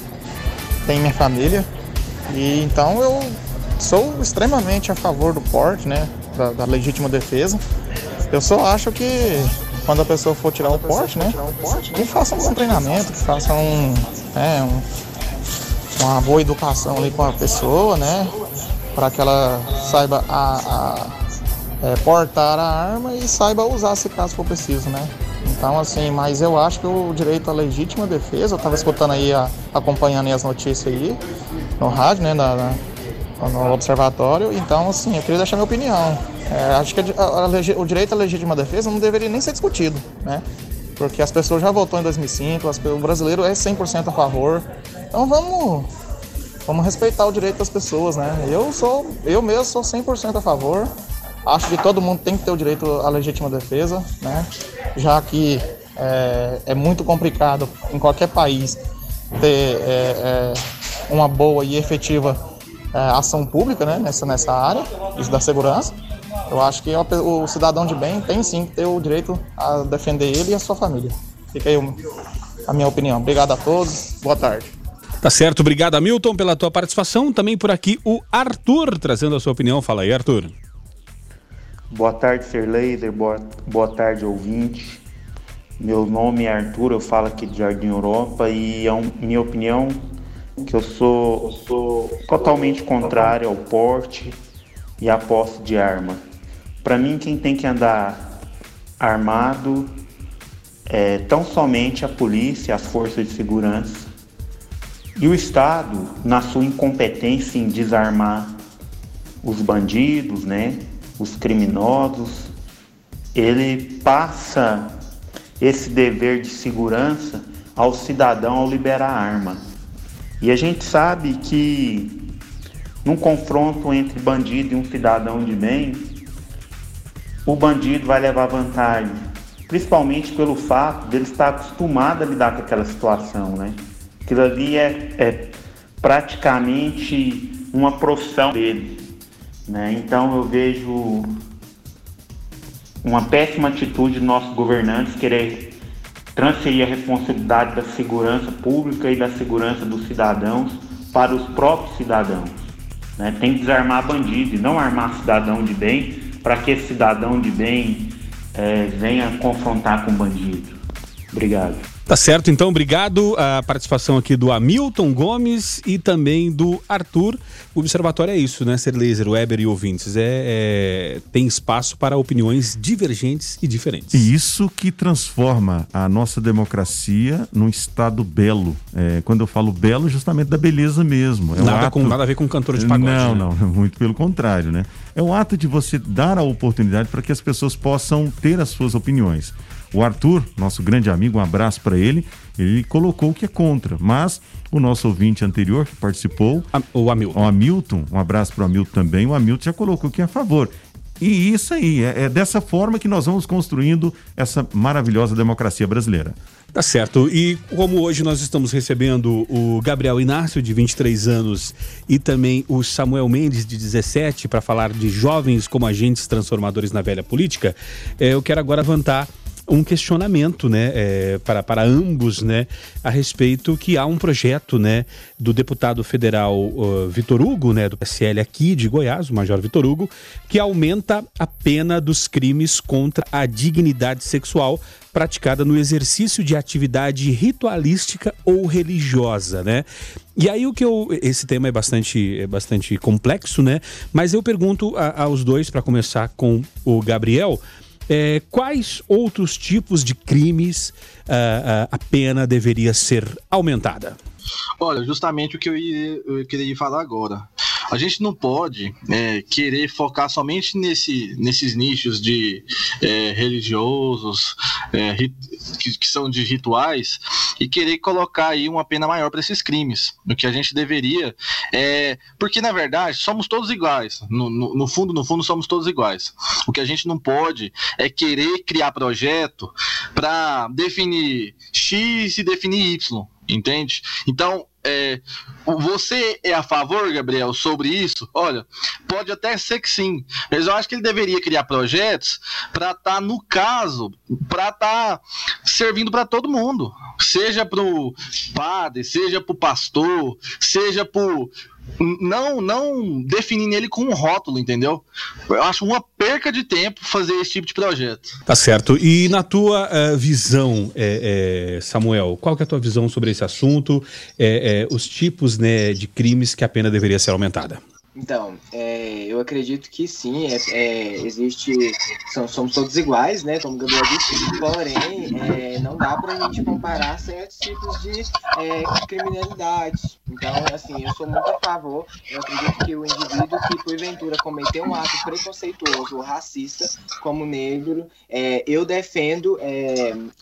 tenho minha família e então eu sou extremamente a favor do porte, né, da, da legítima defesa. Eu só acho que quando a pessoa for tirar o porte, né, que faça um bom treinamento, que faça um, é, um, uma boa educação ali com a pessoa, né, para que ela saiba a, a é, portar a arma e saiba usar se caso for preciso, né? Então, assim, mas eu acho que o direito à legítima defesa, eu estava escutando aí, a, acompanhando aí as notícias aí no rádio, né, na, na, no observatório, então, assim, eu queria deixar minha opinião. É, acho que a, a, o direito à legítima defesa não deveria nem ser discutido, né? Porque as pessoas já votou em 2005, as, o brasileiro é 100% a favor. Então vamos vamos respeitar o direito das pessoas, né? Eu sou, eu mesmo sou 100% a favor. Acho que todo mundo tem que ter o direito à legítima defesa, né? Já que é, é muito complicado em qualquer país ter é, é, uma boa e efetiva ação pública, né? Nessa nessa área, isso da segurança. Eu acho que o cidadão de bem tem sim que ter o direito a defender ele e a sua família. Fica aí a minha opinião. Obrigado a todos. Boa tarde. Tá certo, obrigado, Hamilton, pela tua participação. Também por aqui o Arthur, trazendo a sua opinião. Fala aí, Arthur. Boa tarde, Laser. Boa, boa tarde, ouvinte. Meu nome é Arthur, eu falo aqui de Jardim Europa e, é um, minha opinião, que eu sou, eu sou totalmente contrário ao porte e à posse de arma. Para mim, quem tem que andar armado é tão somente a polícia, as forças de segurança e o Estado, na sua incompetência em desarmar os bandidos, né, os criminosos, ele passa esse dever de segurança ao cidadão ao liberar a arma. E a gente sabe que num confronto entre bandido e um cidadão de bem, o bandido vai levar vantagem, principalmente pelo fato dele estar acostumado a lidar com aquela situação, né? Aquilo ali é, é praticamente uma profissão dele. Né? Então eu vejo uma péssima atitude dos nossos governantes querer transferir a responsabilidade da segurança pública e da segurança dos cidadãos para os próprios cidadãos. Né? Tem que desarmar bandido e não armar cidadão de bem para que esse cidadão de bem é, venha confrontar com bandido. Obrigado. Tá certo, então, obrigado a participação aqui do Hamilton Gomes e também do Arthur. O observatório é isso, né, Ser Laser, Weber e ouvintes. É, é, tem espaço para opiniões divergentes e diferentes. E isso que transforma a nossa democracia num estado belo. É, quando eu falo belo, justamente da beleza mesmo. É nada, ato... com, nada a ver com cantor de pagode. Não, né? não, muito pelo contrário, né? É o ato de você dar a oportunidade para que as pessoas possam ter as suas opiniões. O Arthur, nosso grande amigo, um abraço para ele. Ele colocou que é contra, mas o nosso ouvinte anterior que participou, o Hamilton, o Hamilton um abraço para o Hamilton também. O Hamilton já colocou que é a favor. E isso aí, é, é, dessa forma que nós vamos construindo essa maravilhosa democracia brasileira. Tá certo. E como hoje nós estamos recebendo o Gabriel Inácio, de 23 anos, e também o Samuel Mendes, de 17, para falar de jovens como agentes transformadores na velha política, é, eu quero agora levantar um questionamento, né, é, para, para ambos, né, a respeito que há um projeto, né, do deputado federal uh, Vitor Hugo, né, do PSL aqui de Goiás, o Major Vitor Hugo, que aumenta a pena dos crimes contra a dignidade sexual praticada no exercício de atividade ritualística ou religiosa, né? E aí o que eu esse tema é bastante é bastante complexo, né? Mas eu pergunto a, aos dois para começar com o Gabriel, é, quais outros tipos de crimes uh, uh, a pena deveria ser aumentada? Olha, justamente o que eu, ia, eu queria falar agora. A gente não pode é, querer focar somente nesse, nesses nichos de é, religiosos, é, rit, que, que, são de rituais, e querer colocar aí uma pena maior para esses crimes. O que a gente deveria é. Porque, na verdade, somos todos iguais. No, no, no fundo, no fundo, somos todos iguais. O que a gente não pode é querer criar projeto para definir X e definir Y entende? Então, é, você é a favor, Gabriel, sobre isso? Olha, pode até ser que sim, mas eu acho que ele deveria criar projetos para estar, tá, no caso, para estar tá servindo para todo mundo, seja para o padre, seja para o pastor, seja para não não definindo ele com um rótulo, entendeu? Eu acho uma perca de tempo fazer esse tipo de projeto. Tá certo. E na tua uh, visão, é, é, Samuel, qual que é a tua visão sobre esse assunto? É, os tipos né, de crimes que a pena deveria ser aumentada? Então, é, eu acredito que sim, é, é, existe, são, somos todos iguais, né, como o Gabriel disse, porém, é, não dá para a gente comparar certos tipos de é, criminalidade. Então, assim, eu sou muito a favor, eu acredito que o indivíduo que, porventura, cometeu um ato preconceituoso racista, como negro, é, eu defendo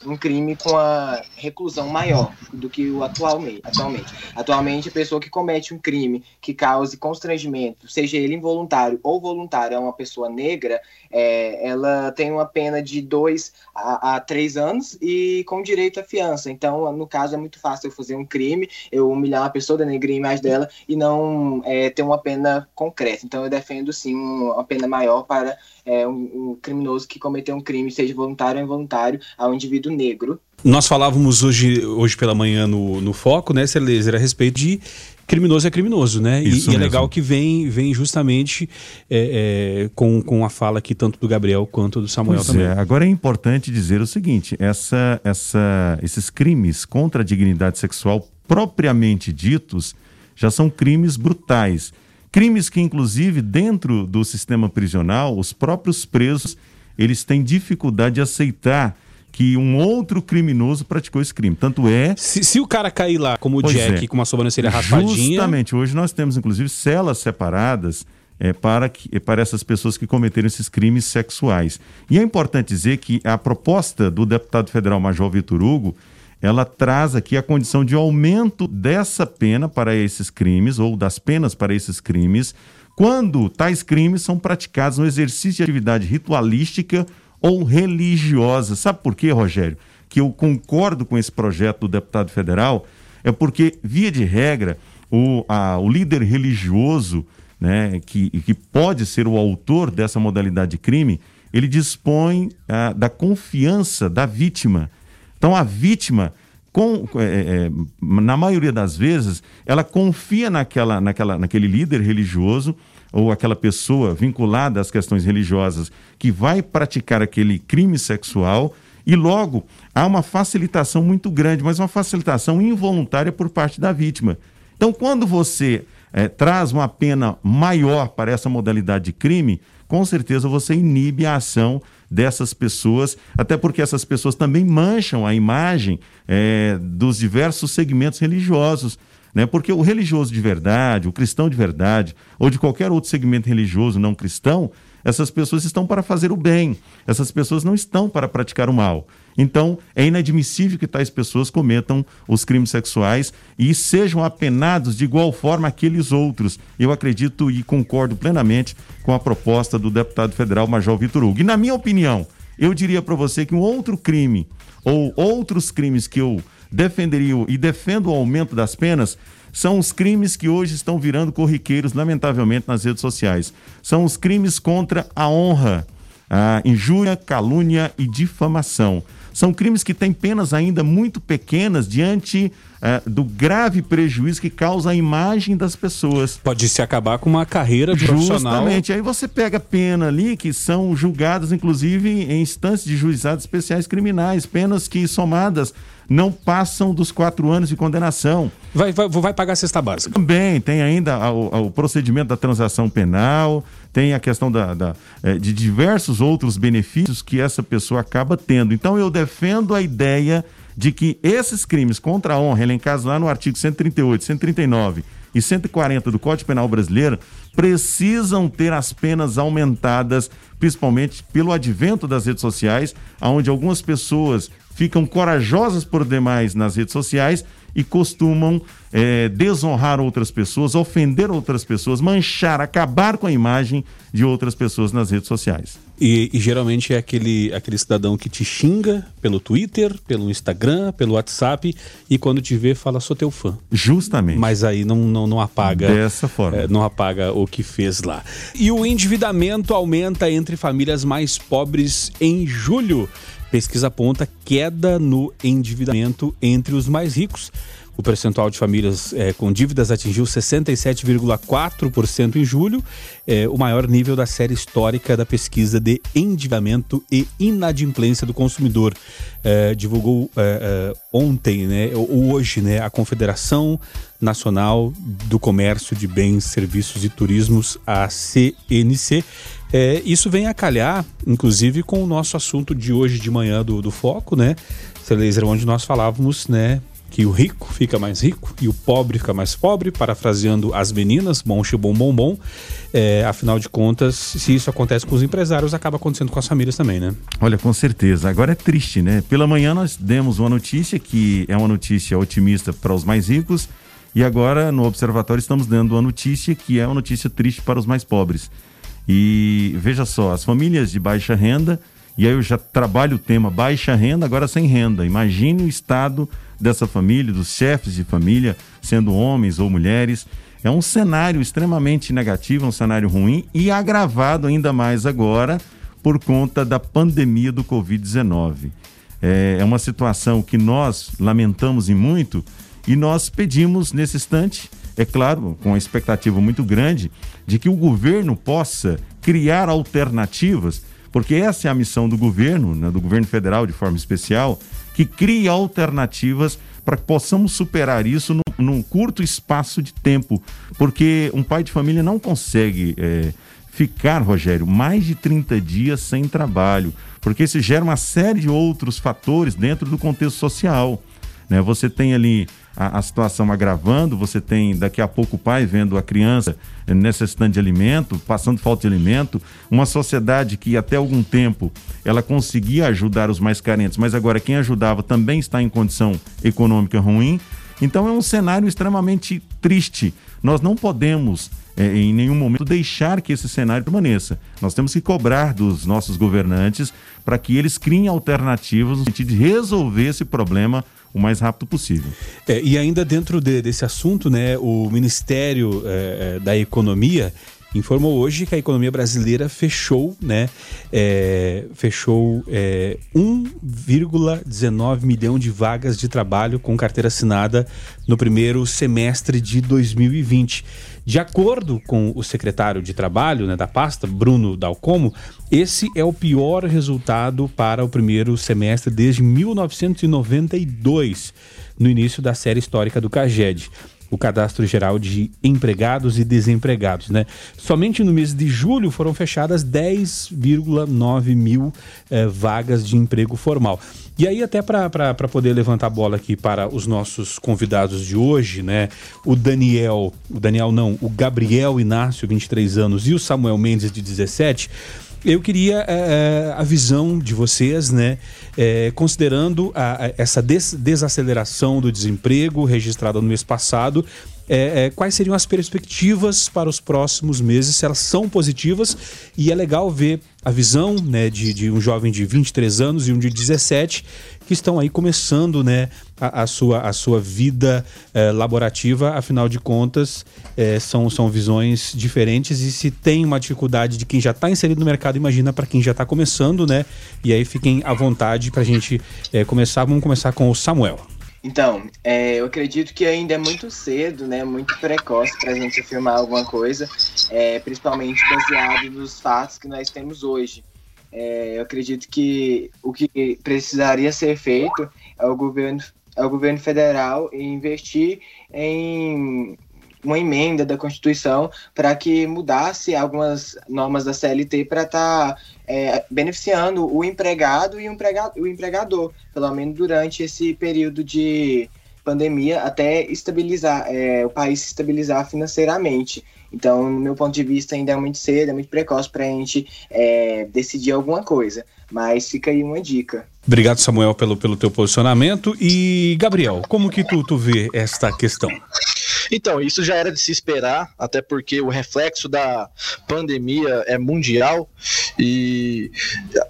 um crime com a reclusão maior do que o atualmente. Atualmente, atualmente a pessoa que comete um crime que cause constrangimento seja ele involuntário ou voluntário, é uma pessoa negra, é, ela tem uma pena de dois a, a, três anos e com direito à fiança. Então, no caso, é muito fácil eu fazer um crime, eu humilhar uma pessoa, denegrir a imagem dela e não é, ter uma pena concreta. Então, eu defendo sim uma pena maior para é, um, um criminoso que cometeu um crime, seja voluntário ou involuntário, ao indivíduo negro. Nós falávamos hoje, hoje pela manhã no, no Foco, né, Celezer, a respeito de criminoso é criminoso, né? E, e, é legal que vem, vem justamente é, é, com, com a fala aqui tanto do Gabriel quanto do Samuel pois também. É. Agora é importante dizer o seguinte: essa, essa, esses crimes contra a dignidade sexual propriamente ditos já são crimes brutais. Crimes que, inclusive, dentro do sistema prisional, os próprios presos eles têm dificuldade de aceitar que um outro criminoso praticou esse crime. Tanto é. Se, se o cara cair lá, como o Jack, é. com uma sobrancelha raspadinha. Justamente, hoje nós temos, inclusive, celas separadas. É, para, que, é, para essas pessoas que cometeram esses crimes sexuais. E é importante dizer que a proposta do deputado federal Major Vitor Hugo, ela traz aqui a condição de aumento dessa pena para esses crimes, ou das penas para esses crimes, quando tais crimes são praticados no exercício de atividade ritualística ou religiosa. Sabe por quê, Rogério? Que eu concordo com esse projeto do deputado federal, é porque, via de regra, o, a, o líder religioso, né, que, que pode ser o autor dessa modalidade de crime, ele dispõe a, da confiança da vítima. Então a vítima, com, é, é, na maioria das vezes, ela confia naquela, naquela, naquele líder religioso ou aquela pessoa vinculada às questões religiosas que vai praticar aquele crime sexual e logo há uma facilitação muito grande, mas uma facilitação involuntária por parte da vítima. Então, quando você é, traz uma pena maior para essa modalidade de crime, com certeza você inibe a ação dessas pessoas, até porque essas pessoas também mancham a imagem é, dos diversos segmentos religiosos. Né? Porque o religioso de verdade, o cristão de verdade, ou de qualquer outro segmento religioso não cristão, essas pessoas estão para fazer o bem, essas pessoas não estão para praticar o mal. Então, é inadmissível que tais pessoas cometam os crimes sexuais e sejam apenados de igual forma aqueles outros. Eu acredito e concordo plenamente com a proposta do deputado federal Major Vitor Hugo. E, na minha opinião, eu diria para você que um outro crime ou outros crimes que eu defenderia e defendo o aumento das penas são os crimes que hoje estão virando corriqueiros, lamentavelmente, nas redes sociais. São os crimes contra a honra, a injúria, calúnia e difamação. São crimes que têm penas ainda muito pequenas diante uh, do grave prejuízo que causa a imagem das pessoas. Pode se acabar com uma carreira profissional. Justamente. Aí você pega pena ali que são julgadas, inclusive, em instâncias de juizados especiais criminais, penas que somadas não passam dos quatro anos de condenação. Vai, vai, vai pagar a cesta básica. Também tem ainda o, o procedimento da transação penal, tem a questão da, da é, de diversos outros benefícios que essa pessoa acaba tendo. Então eu defendo a ideia de que esses crimes contra a honra, elencados lá no artigo 138, 139 e 140 do Código Penal Brasileiro, precisam ter as penas aumentadas, principalmente pelo advento das redes sociais, onde algumas pessoas ficam corajosas por demais nas redes sociais e costumam é, desonrar outras pessoas, ofender outras pessoas, manchar, acabar com a imagem de outras pessoas nas redes sociais. E, e, geralmente é aquele, aquele cidadão que te xinga pelo Twitter, pelo Instagram, pelo WhatsApp e quando te vê fala sou teu fã. Justamente. Mas aí não, não, não apaga. Dessa forma. É, não apaga o que fez lá. E o endividamento aumenta entre famílias mais pobres em julho. Pesquisa aponta queda no endividamento entre os mais ricos. O percentual de famílias é, com dívidas atingiu 67,4% em julho, é, o maior nível da série histórica da pesquisa de endividamento e inadimplência do consumidor. É, divulgou ontem, né, ou hoje, né, a Confederação Nacional do Comércio de Bens, Serviços e Turismos, a CNC. É, isso vem a calhar, inclusive, com o nosso assunto de hoje de manhã do, do Foco, né? Laser, onde nós falávamos, né? Que o rico fica mais rico e o pobre fica mais pobre, parafraseando as meninas, bom, bom, bom, bom. É, afinal de contas, se isso acontece com os empresários, acaba acontecendo com as famílias também, né? Olha, com certeza. Agora é triste, né? Pela manhã nós demos uma notícia que é uma notícia otimista para os mais ricos e agora no Observatório estamos dando uma notícia que é uma notícia triste para os mais pobres. E veja só, as famílias de baixa renda, e aí eu já trabalho o tema baixa renda, agora sem renda. Imagine o estado dessa família, dos chefes de família, sendo homens ou mulheres. É um cenário extremamente negativo, um cenário ruim e agravado ainda mais agora por conta da pandemia do Covid-19. É, é uma situação que nós lamentamos e muito e nós pedimos nesse instante é claro, com uma expectativa muito grande de que o governo possa criar alternativas, porque essa é a missão do governo, né, do governo federal de forma especial, que crie alternativas para que possamos superar isso num, num, curto espaço de tempo, porque um pai de família não consegue é, ficar, Rogério, mais de 30 dias sem trabalho, porque isso gera uma série de outros fatores dentro do contexto social. Né? Você tem ali a, a, situação agravando, você tem daqui a pouco o pai vendo a criança necessitando de alimento, passando falta de alimento, uma sociedade que até algum tempo ela conseguia ajudar os mais carentes, mas agora quem ajudava também está em condição econômica ruim. Então é um cenário extremamente triste. Nós não podemos é, em nenhum momento deixar que esse cenário permaneça. Nós temos que cobrar dos nossos governantes para que eles criem alternativas no sentido de resolver esse problema o mais rápido possível. É, e ainda dentro de, desse assunto, né, o Ministério é, é da Economia informou hoje que a economia brasileira fechou, né? É, fechou é, 1,19 milhão de vagas de trabalho com carteira assinada no primeiro semestre de 2020. De acordo com o secretário de Trabalho né, da pasta, Bruno Dalcomo, esse é o pior resultado para o primeiro semestre desde 1992, no início da série histórica do CAGED o cadastro geral de empregados e desempregados, né? Somente no mês de julho foram fechadas 10,9 mil eh, vagas de emprego formal. E aí, até para poder levantar a bola aqui para os nossos convidados de hoje, né? O Daniel, o Daniel não, o Gabriel Inácio, 23 anos, e o Samuel Mendes, de 17 eu queria é, a visão de vocês, né? É, considerando a, a, essa des desaceleração do desemprego registrada no mês passado, é, é, quais seriam as perspectivas para os próximos meses, se elas são positivas, e é legal ver a visão né, de, de um jovem de 23 anos e um de 17 que estão aí começando né, a, a sua, a sua vida eh, laborativa, afinal de contas, eh, são, são visões diferentes e se tem uma dificuldade de quem já está inserido no mercado, imagina para quem já está começando, né? E aí fiquem à vontade para a gente eh, começar. Vamos começar com o Samuel. Então, é, eu acredito que ainda é muito cedo, né, muito precoce para a gente afirmar alguma coisa, é, principalmente baseado nos fatos que nós temos hoje. É, eu acredito que o que precisaria ser feito é o governo, é o governo federal investir em uma emenda da Constituição para que mudasse algumas normas da CLT para estar tá, é, beneficiando o empregado e o, empregado, o empregador, pelo menos durante esse período de pandemia, até estabilizar é, o país se estabilizar financeiramente. Então, no meu ponto de vista, ainda é muito cedo, é muito precoce para a gente é, decidir alguma coisa. Mas fica aí uma dica. Obrigado, Samuel, pelo, pelo teu posicionamento. E, Gabriel, como que tu, tu vê esta questão? Então, isso já era de se esperar, até porque o reflexo da pandemia é mundial e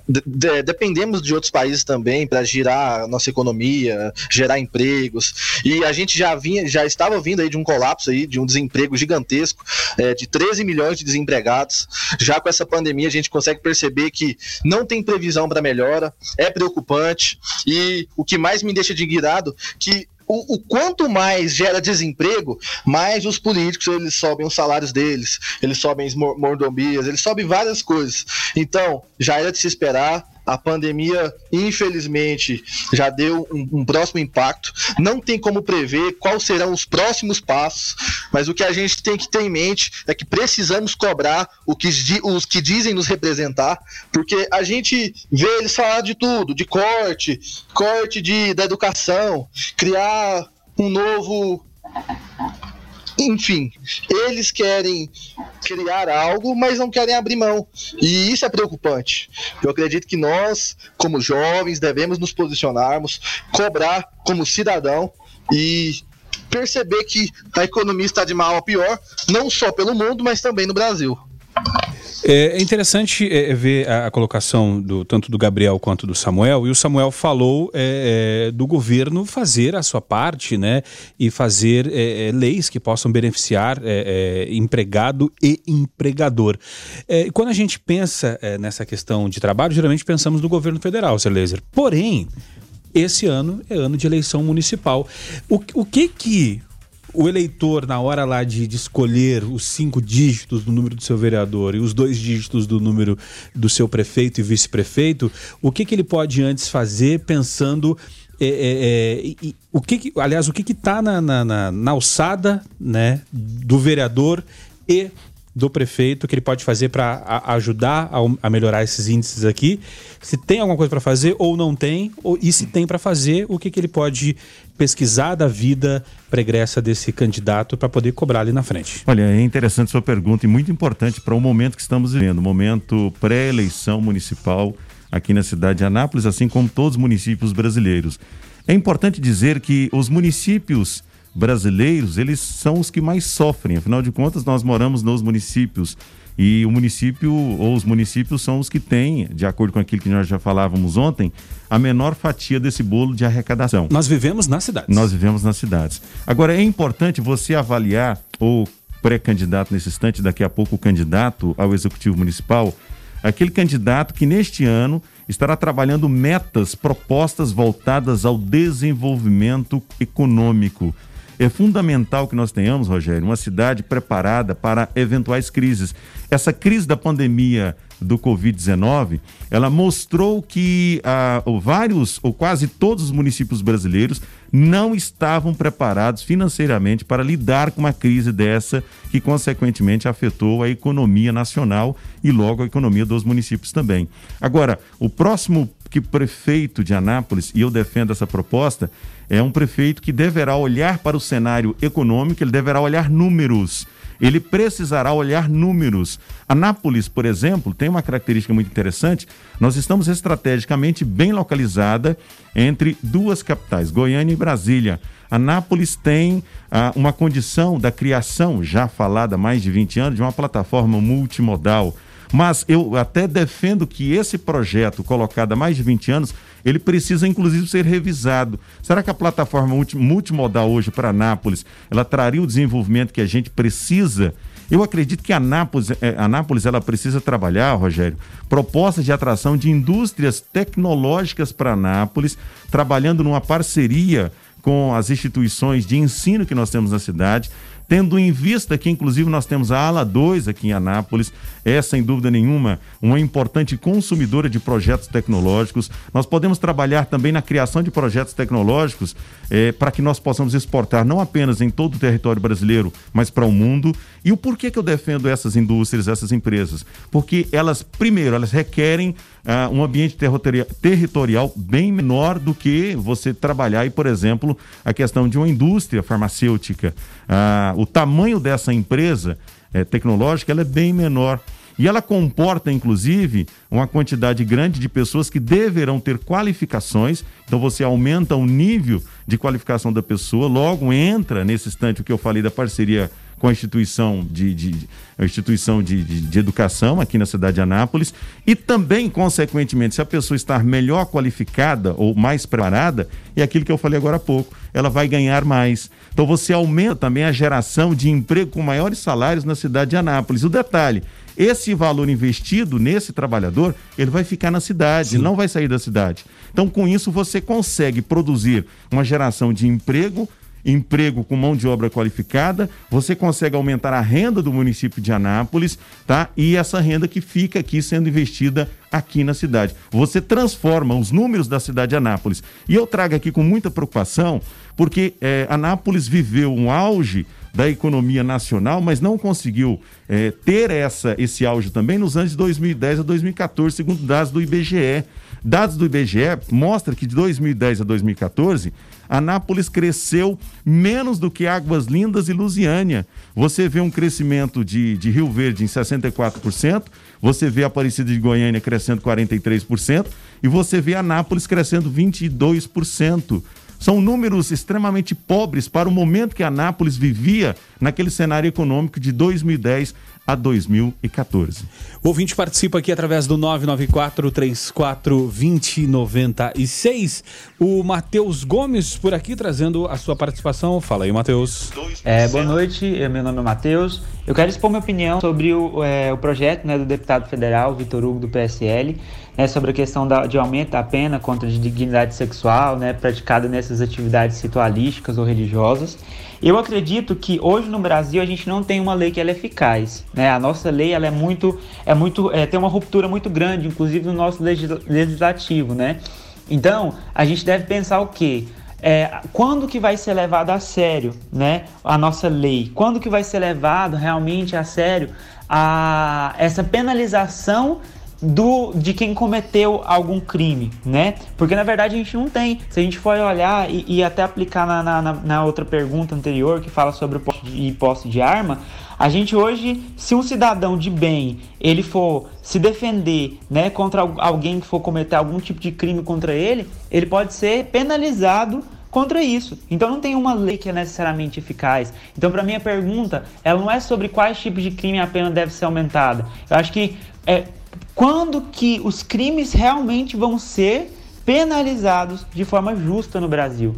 de, dependemos de outros países também para girar nossa economia, gerar empregos. E a gente já vinha, já estava vindo aí de um colapso aí, de um desemprego gigantesco, é, de 13 milhões de desempregados. Já com essa pandemia a gente consegue perceber que não tem previsão para melhora, é preocupante e o que mais me deixa indignado que o, o, quanto mais gera desemprego, mais os políticos eles sobem os salários deles, eles sobem as mordomias, eles sobem várias coisas. Então, já era de se esperar. A pandemia, infelizmente, já deu um, um, próximo impacto. Não tem como prever quais serão os próximos passos, mas o que a gente tem que ter em mente é que precisamos cobrar o que, os que dizem nos representar, porque a gente vê eles falar de tudo, de corte, corte de, da educação, criar um novo enfim, eles querem criar algo, mas não querem abrir mão. E isso é preocupante. Eu acredito que nós, como jovens, devemos nos posicionarmos, cobrar como cidadão e perceber que a economia está de mal a pior, não só pelo mundo, mas também no Brasil. É, é interessante é, é, ver a, a, colocação do, tanto do Gabriel quanto do Samuel, e o Samuel falou é, é, do governo fazer a sua parte né, e fazer é, leis que possam beneficiar empregado e empregador. quando a gente pensa nessa questão de trabalho, geralmente pensamos no governo federal, Celeser. Porém, esse ano é ano de eleição municipal. O, o que que o eleitor, na hora lá de, de, escolher os cinco dígitos do número do seu vereador e os dois dígitos do número do seu prefeito e vice-prefeito, o que, que ele pode antes fazer pensando. É, é, é, o que, que aliás, o que está na, na, na, na alçada né, do vereador e do prefeito que ele pode fazer para ajudar a, a, melhorar esses índices aqui? Se tem alguma coisa para fazer ou não tem, ou, e se tem para fazer, o que, que ele pode pesquisar da vida pregressa desse candidato para poder cobrar ali na frente? Olha, é interessante sua pergunta e muito importante para o momento que estamos vivendo, momento pré-eleição municipal aqui na cidade de Anápolis, assim como todos os municípios brasileiros. É importante dizer que os municípios brasileiros, eles são os que mais sofrem. Afinal de contas, nós moramos nos municípios e o município ou os municípios são os que têm, de acordo com aquilo que nós já falávamos ontem, a menor fatia desse bolo de arrecadação. Nós vivemos nas cidades. Nós vivemos nas cidades. Agora é importante você avaliar ou pré-candidato nesse instante, daqui a pouco o candidato ao executivo municipal, aquele candidato que neste ano estará trabalhando metas propostas voltadas ao desenvolvimento econômico. É fundamental que nós tenhamos, Rogério, uma cidade preparada para eventuais crises. Essa crise da pandemia do Covid-19, ela mostrou que ah, vários ou quase todos os municípios brasileiros não estavam preparados financeiramente para lidar com uma crise dessa que, consequentemente, afetou a economia nacional e logo a economia dos municípios também. Agora, o próximo que prefeito de Anápolis, e eu defendo essa proposta, é um prefeito que deverá olhar para o cenário econômico, ele deverá olhar números ele precisará olhar números. Anápolis, por exemplo, tem uma característica muito interessante. Nós estamos estrategicamente bem localizada entre duas capitais, Goiânia e Brasília. Anápolis tem ah, uma condição da criação, já falada há mais de 20 anos, de uma plataforma multimodal. Mas eu até defendo que esse projeto, colocado há mais de 20 anos, ele precisa inclusive ser revisado. Será que a plataforma multimodal hoje para Anápolis, ela traria o desenvolvimento que a gente precisa? Eu acredito que a Anápolis, é, Anápolis ela precisa trabalhar, Rogério, propostas de atração de indústrias tecnológicas para Anápolis, trabalhando numa parceria com as instituições de ensino que nós temos na cidade, tendo em vista que, inclusive, nós temos a Ala 2 aqui em Anápolis, é sem dúvida nenhuma uma importante consumidora de projetos tecnológicos. Nós podemos trabalhar também na criação de projetos tecnológicos é, para que nós possamos exportar não apenas em todo o território brasileiro, mas para o mundo. E o porquê que eu defendo essas indústrias, essas empresas? Porque elas, primeiro, elas requerem uh, um ambiente territorial, territorial bem menor do que você trabalhar, aí, por exemplo, a questão de uma indústria farmacêutica. Uh, o tamanho dessa empresa eh, tecnológica ela é bem menor. E ela comporta, inclusive, uma quantidade grande de pessoas que deverão ter qualificações. Então você aumenta o nível de qualificação da pessoa, logo entra nesse instante o que eu falei da parceria com a instituição de, de a instituição de, de, de, educação aqui na cidade de Anápolis e também, consequentemente, se a pessoa estar melhor qualificada ou mais preparada, é aquilo que eu falei agora há pouco, ela vai ganhar mais. Então você aumenta também a geração de emprego com maiores salários na cidade de Anápolis. O detalhe, esse valor investido nesse trabalhador, ele vai ficar na cidade, ele não vai sair da cidade. Então, com isso, você consegue produzir uma geração de emprego emprego com mão de obra qualificada, você consegue aumentar a renda do município de Anápolis, tá? E essa renda que fica aqui sendo investida aqui na cidade. Você transforma os números da cidade de Anápolis. E eu trago aqui com muita preocupação, porque é, Anápolis viveu um auge da economia nacional, mas não conseguiu é, ter essa, esse auge também nos anos de 2010 a 2014, segundo dados do IBGE. Dados do IBGE mostram que de 2010 a 2014 Anápolis cresceu menos do que Águas Lindas e Lusiânia. Você vê um crescimento de, de Rio Verde em 64%, você vê Aparecida de Goiânia crescendo 43% e você vê Anápolis crescendo 22%. São números extremamente pobres para o momento que Anápolis vivia naquele cenário econômico de 2010 a 2014. O ouvinte participa aqui através do 994-34-2096. O Matheus Gomes por aqui trazendo a sua participação. Fala aí, Matheus. É, boa noite, meu nome é Matheus. Eu quero expor minha opinião sobre o, é, o projeto né, do deputado federal Vitor Hugo do PSL né, sobre a questão da, de aumento da pena contra a dignidade sexual né, praticada nessas atividades ritualísticas ou religiosas. Eu acredito que hoje no Brasil a gente não tem uma lei que ela é eficaz. Né? A nossa lei ela é muito, é muito, é, tem uma ruptura muito grande, inclusive no nosso legislativo, né? Então a gente deve pensar o quê? É, quando que vai ser levado a sério, né, a nossa lei? Quando que vai ser levado realmente a sério a essa penalização do, de quem cometeu algum crime, né? Porque na verdade a gente não tem. Se a gente for olhar e, e até aplicar na, na, na, outra pergunta anterior que fala sobre o posse de, posse de arma, a gente hoje, se um cidadão de bem ele for se defender, né, contra alguém que for cometer algum tipo de crime contra ele, ele pode ser penalizado contra isso. Então não tem uma lei que é necessariamente eficaz. Então para mim a pergunta, ela não é sobre quais tipos de crime a pena deve ser aumentada. Eu acho que é quando que os crimes realmente vão ser penalizados de forma justa no Brasil.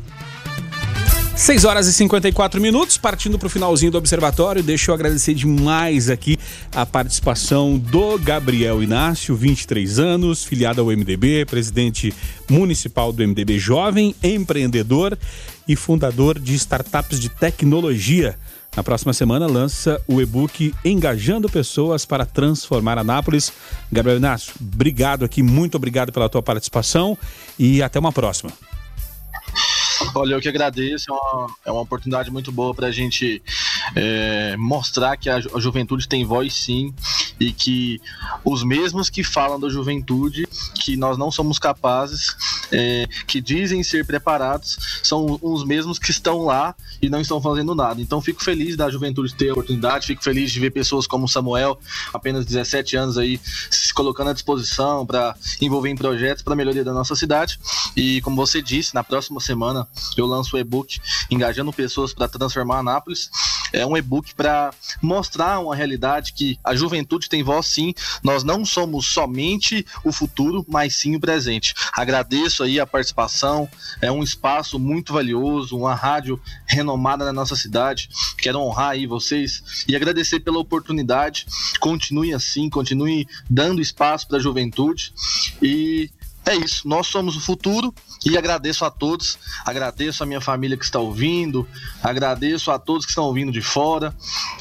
6 horas e 54 minutos, partindo para o finalzinho do observatório, deixa eu agradecer demais aqui a participação do Gabriel Inácio, 23 anos, filiado ao MDB, presidente municipal do MDB Jovem, empreendedor e fundador de startups de tecnologia. Na próxima semana lança o e-book Engajando Pessoas para Transformar Anápolis. Gabriel Inácio, obrigado aqui, muito obrigado pela tua participação e até uma próxima. Olha, eu que agradeço, é uma, é uma oportunidade muito boa para a gente é, mostrar que a, a, juventude tem voz sim e que os mesmos que falam da juventude, que nós não somos capazes, é, que dizem ser preparados, são os mesmos que estão lá e não estão fazendo nada. Então fico feliz da juventude ter a oportunidade, fico feliz de ver pessoas como Samuel, apenas 17 anos aí, se colocando à disposição para envolver em projetos para a melhoria da nossa cidade. E como você disse, na próxima semana eu lanço o e-book Engajando Pessoas para Transformar Anápolis. É um e-book para mostrar uma realidade que a juventude tem voz sim. Nós não somos somente o futuro, mas sim o presente. Agradeço aí a participação. É um espaço muito valioso, uma rádio renomada na nossa cidade. Quero honrar aí vocês e agradecer pela oportunidade. Continue assim, continue dando espaço para a juventude e é isso, nós somos o futuro e agradeço a todos, agradeço a minha família que está ouvindo, agradeço a todos que estão ouvindo de fora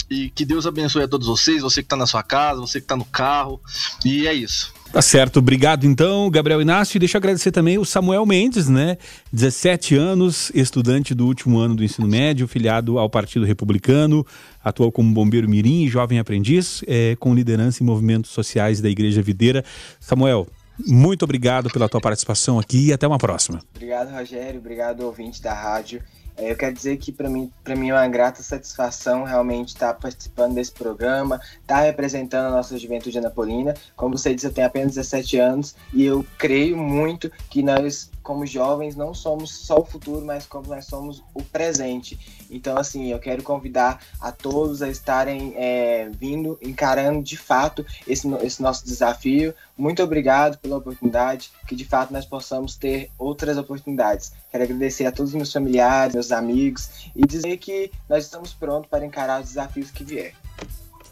e que Deus abençoe a todos vocês, você que está na sua casa, você que está no carro e é isso. Tá certo, obrigado então, Gabriel Inácio. E deixa eu agradecer também o Samuel Mendes, né? 17 anos, estudante do último ano do ensino médio, filiado ao Partido Republicano, atuou como bombeiro mirim e jovem aprendiz, é, com liderança em movimentos sociais da Igreja Videira. Samuel, muito obrigado pela tua participação aqui e até uma próxima. Obrigado, Rogério. Obrigado, ouvinte da rádio. É, eu quero dizer que para mim, mim é uma grata satisfação realmente estar participando desse programa, estar representando a nossa juventude anapolina. Como você disse, eu tenho apenas 17 anos e eu creio muito que nós como jovens, não somos só o futuro, mas como nós somos o presente. Então, assim, eu quero convidar a todos a estarem é, vindo, encarando de fato esse, esse nosso desafio. Muito obrigado pela oportunidade, que de fato nós possamos ter outras oportunidades. Quero agradecer a todos os meus familiares, meus amigos e dizer que nós estamos prontos para encarar os desafios que vier.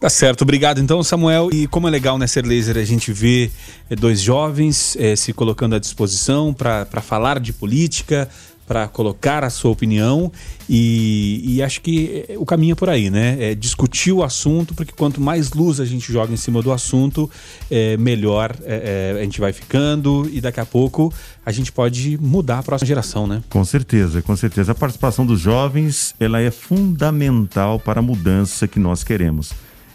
Tá certo, obrigado então, Samuel. E como é legal né, ser laser a gente ver é, dois jovens é, se colocando à disposição para falar de política, para colocar a sua opinião e, e, acho que o caminho é por aí, né? É discutir o assunto, porque quanto mais luz a gente joga em cima do assunto, é, melhor é, a gente vai ficando e daqui a pouco a gente pode mudar a próxima geração, né? Com certeza, com certeza. A participação dos jovens ela é fundamental para a mudança que nós queremos.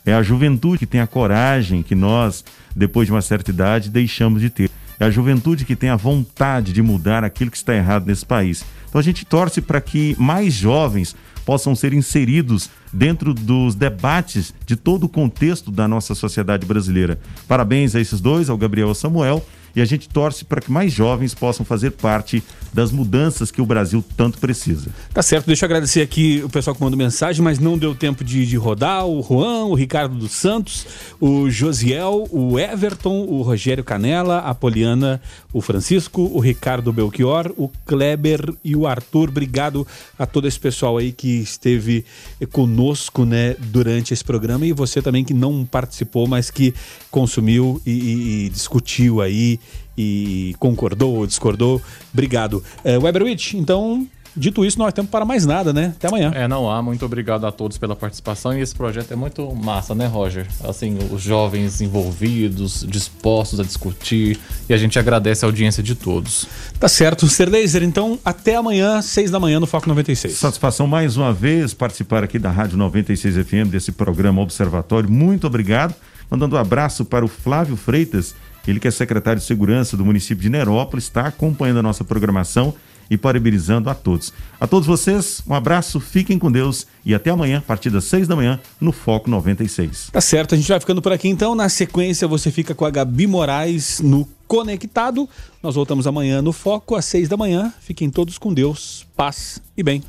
É a juventude que tem a coragem que nós, depois de uma certa idade, deixamos de ter. É a juventude que tem a vontade de mudar aquilo que está errado nesse país. Então a gente torce para que mais jovens possam ser inseridos dentro dos debates de todo o contexto da nossa sociedade brasileira. Parabéns a esses dois, ao Gabriel e ao Samuel e a gente torce para que mais jovens possam fazer parte das mudanças que o Brasil tanto precisa. Tá certo, deixa eu agradecer aqui o pessoal que mandou mensagem, mas não deu tempo de, de rodar, o Juan, o Ricardo dos Santos, o Josiel, o Everton, o Rogério Canela, a Poliana, o Francisco, o Ricardo Belchior, o Kleber e o Arthur. Obrigado a todo esse pessoal aí que esteve conosco né, durante esse programa e você também que não participou, mas que consumiu e, e, e discutiu aí e concordou ou discordou. Obrigado. É, Weberwitch, então Dito isso, nós temos para mais nada, né? Até amanhã. É, não há. Muito obrigado a todos pela participação. E esse projeto é muito massa, né, Roger? Assim, os jovens envolvidos, dispostos a discutir. E a gente agradece a audiência de todos. Tá certo. Ser Laser, então, até amanhã, seis da manhã, no Foco 96. Satisfação mais uma vez participar aqui da Rádio 96 FM, desse programa Observatório. Muito obrigado. Mandando um abraço para o Flávio Freitas ele que é secretário de Segurança do município de Nerópolis, está acompanhando a nossa programação e parabenizando a todos. A todos vocês, um abraço, fiquem com Deus e até amanhã, a partir das 6 da manhã, no Foco 96. Tá certo, a gente vai ficando por aqui então. Na sequência, você fica com a Gabi Moraes no Conectado. Nós voltamos amanhã no Foco às 6 da manhã. Fiquem todos com Deus, paz e bem.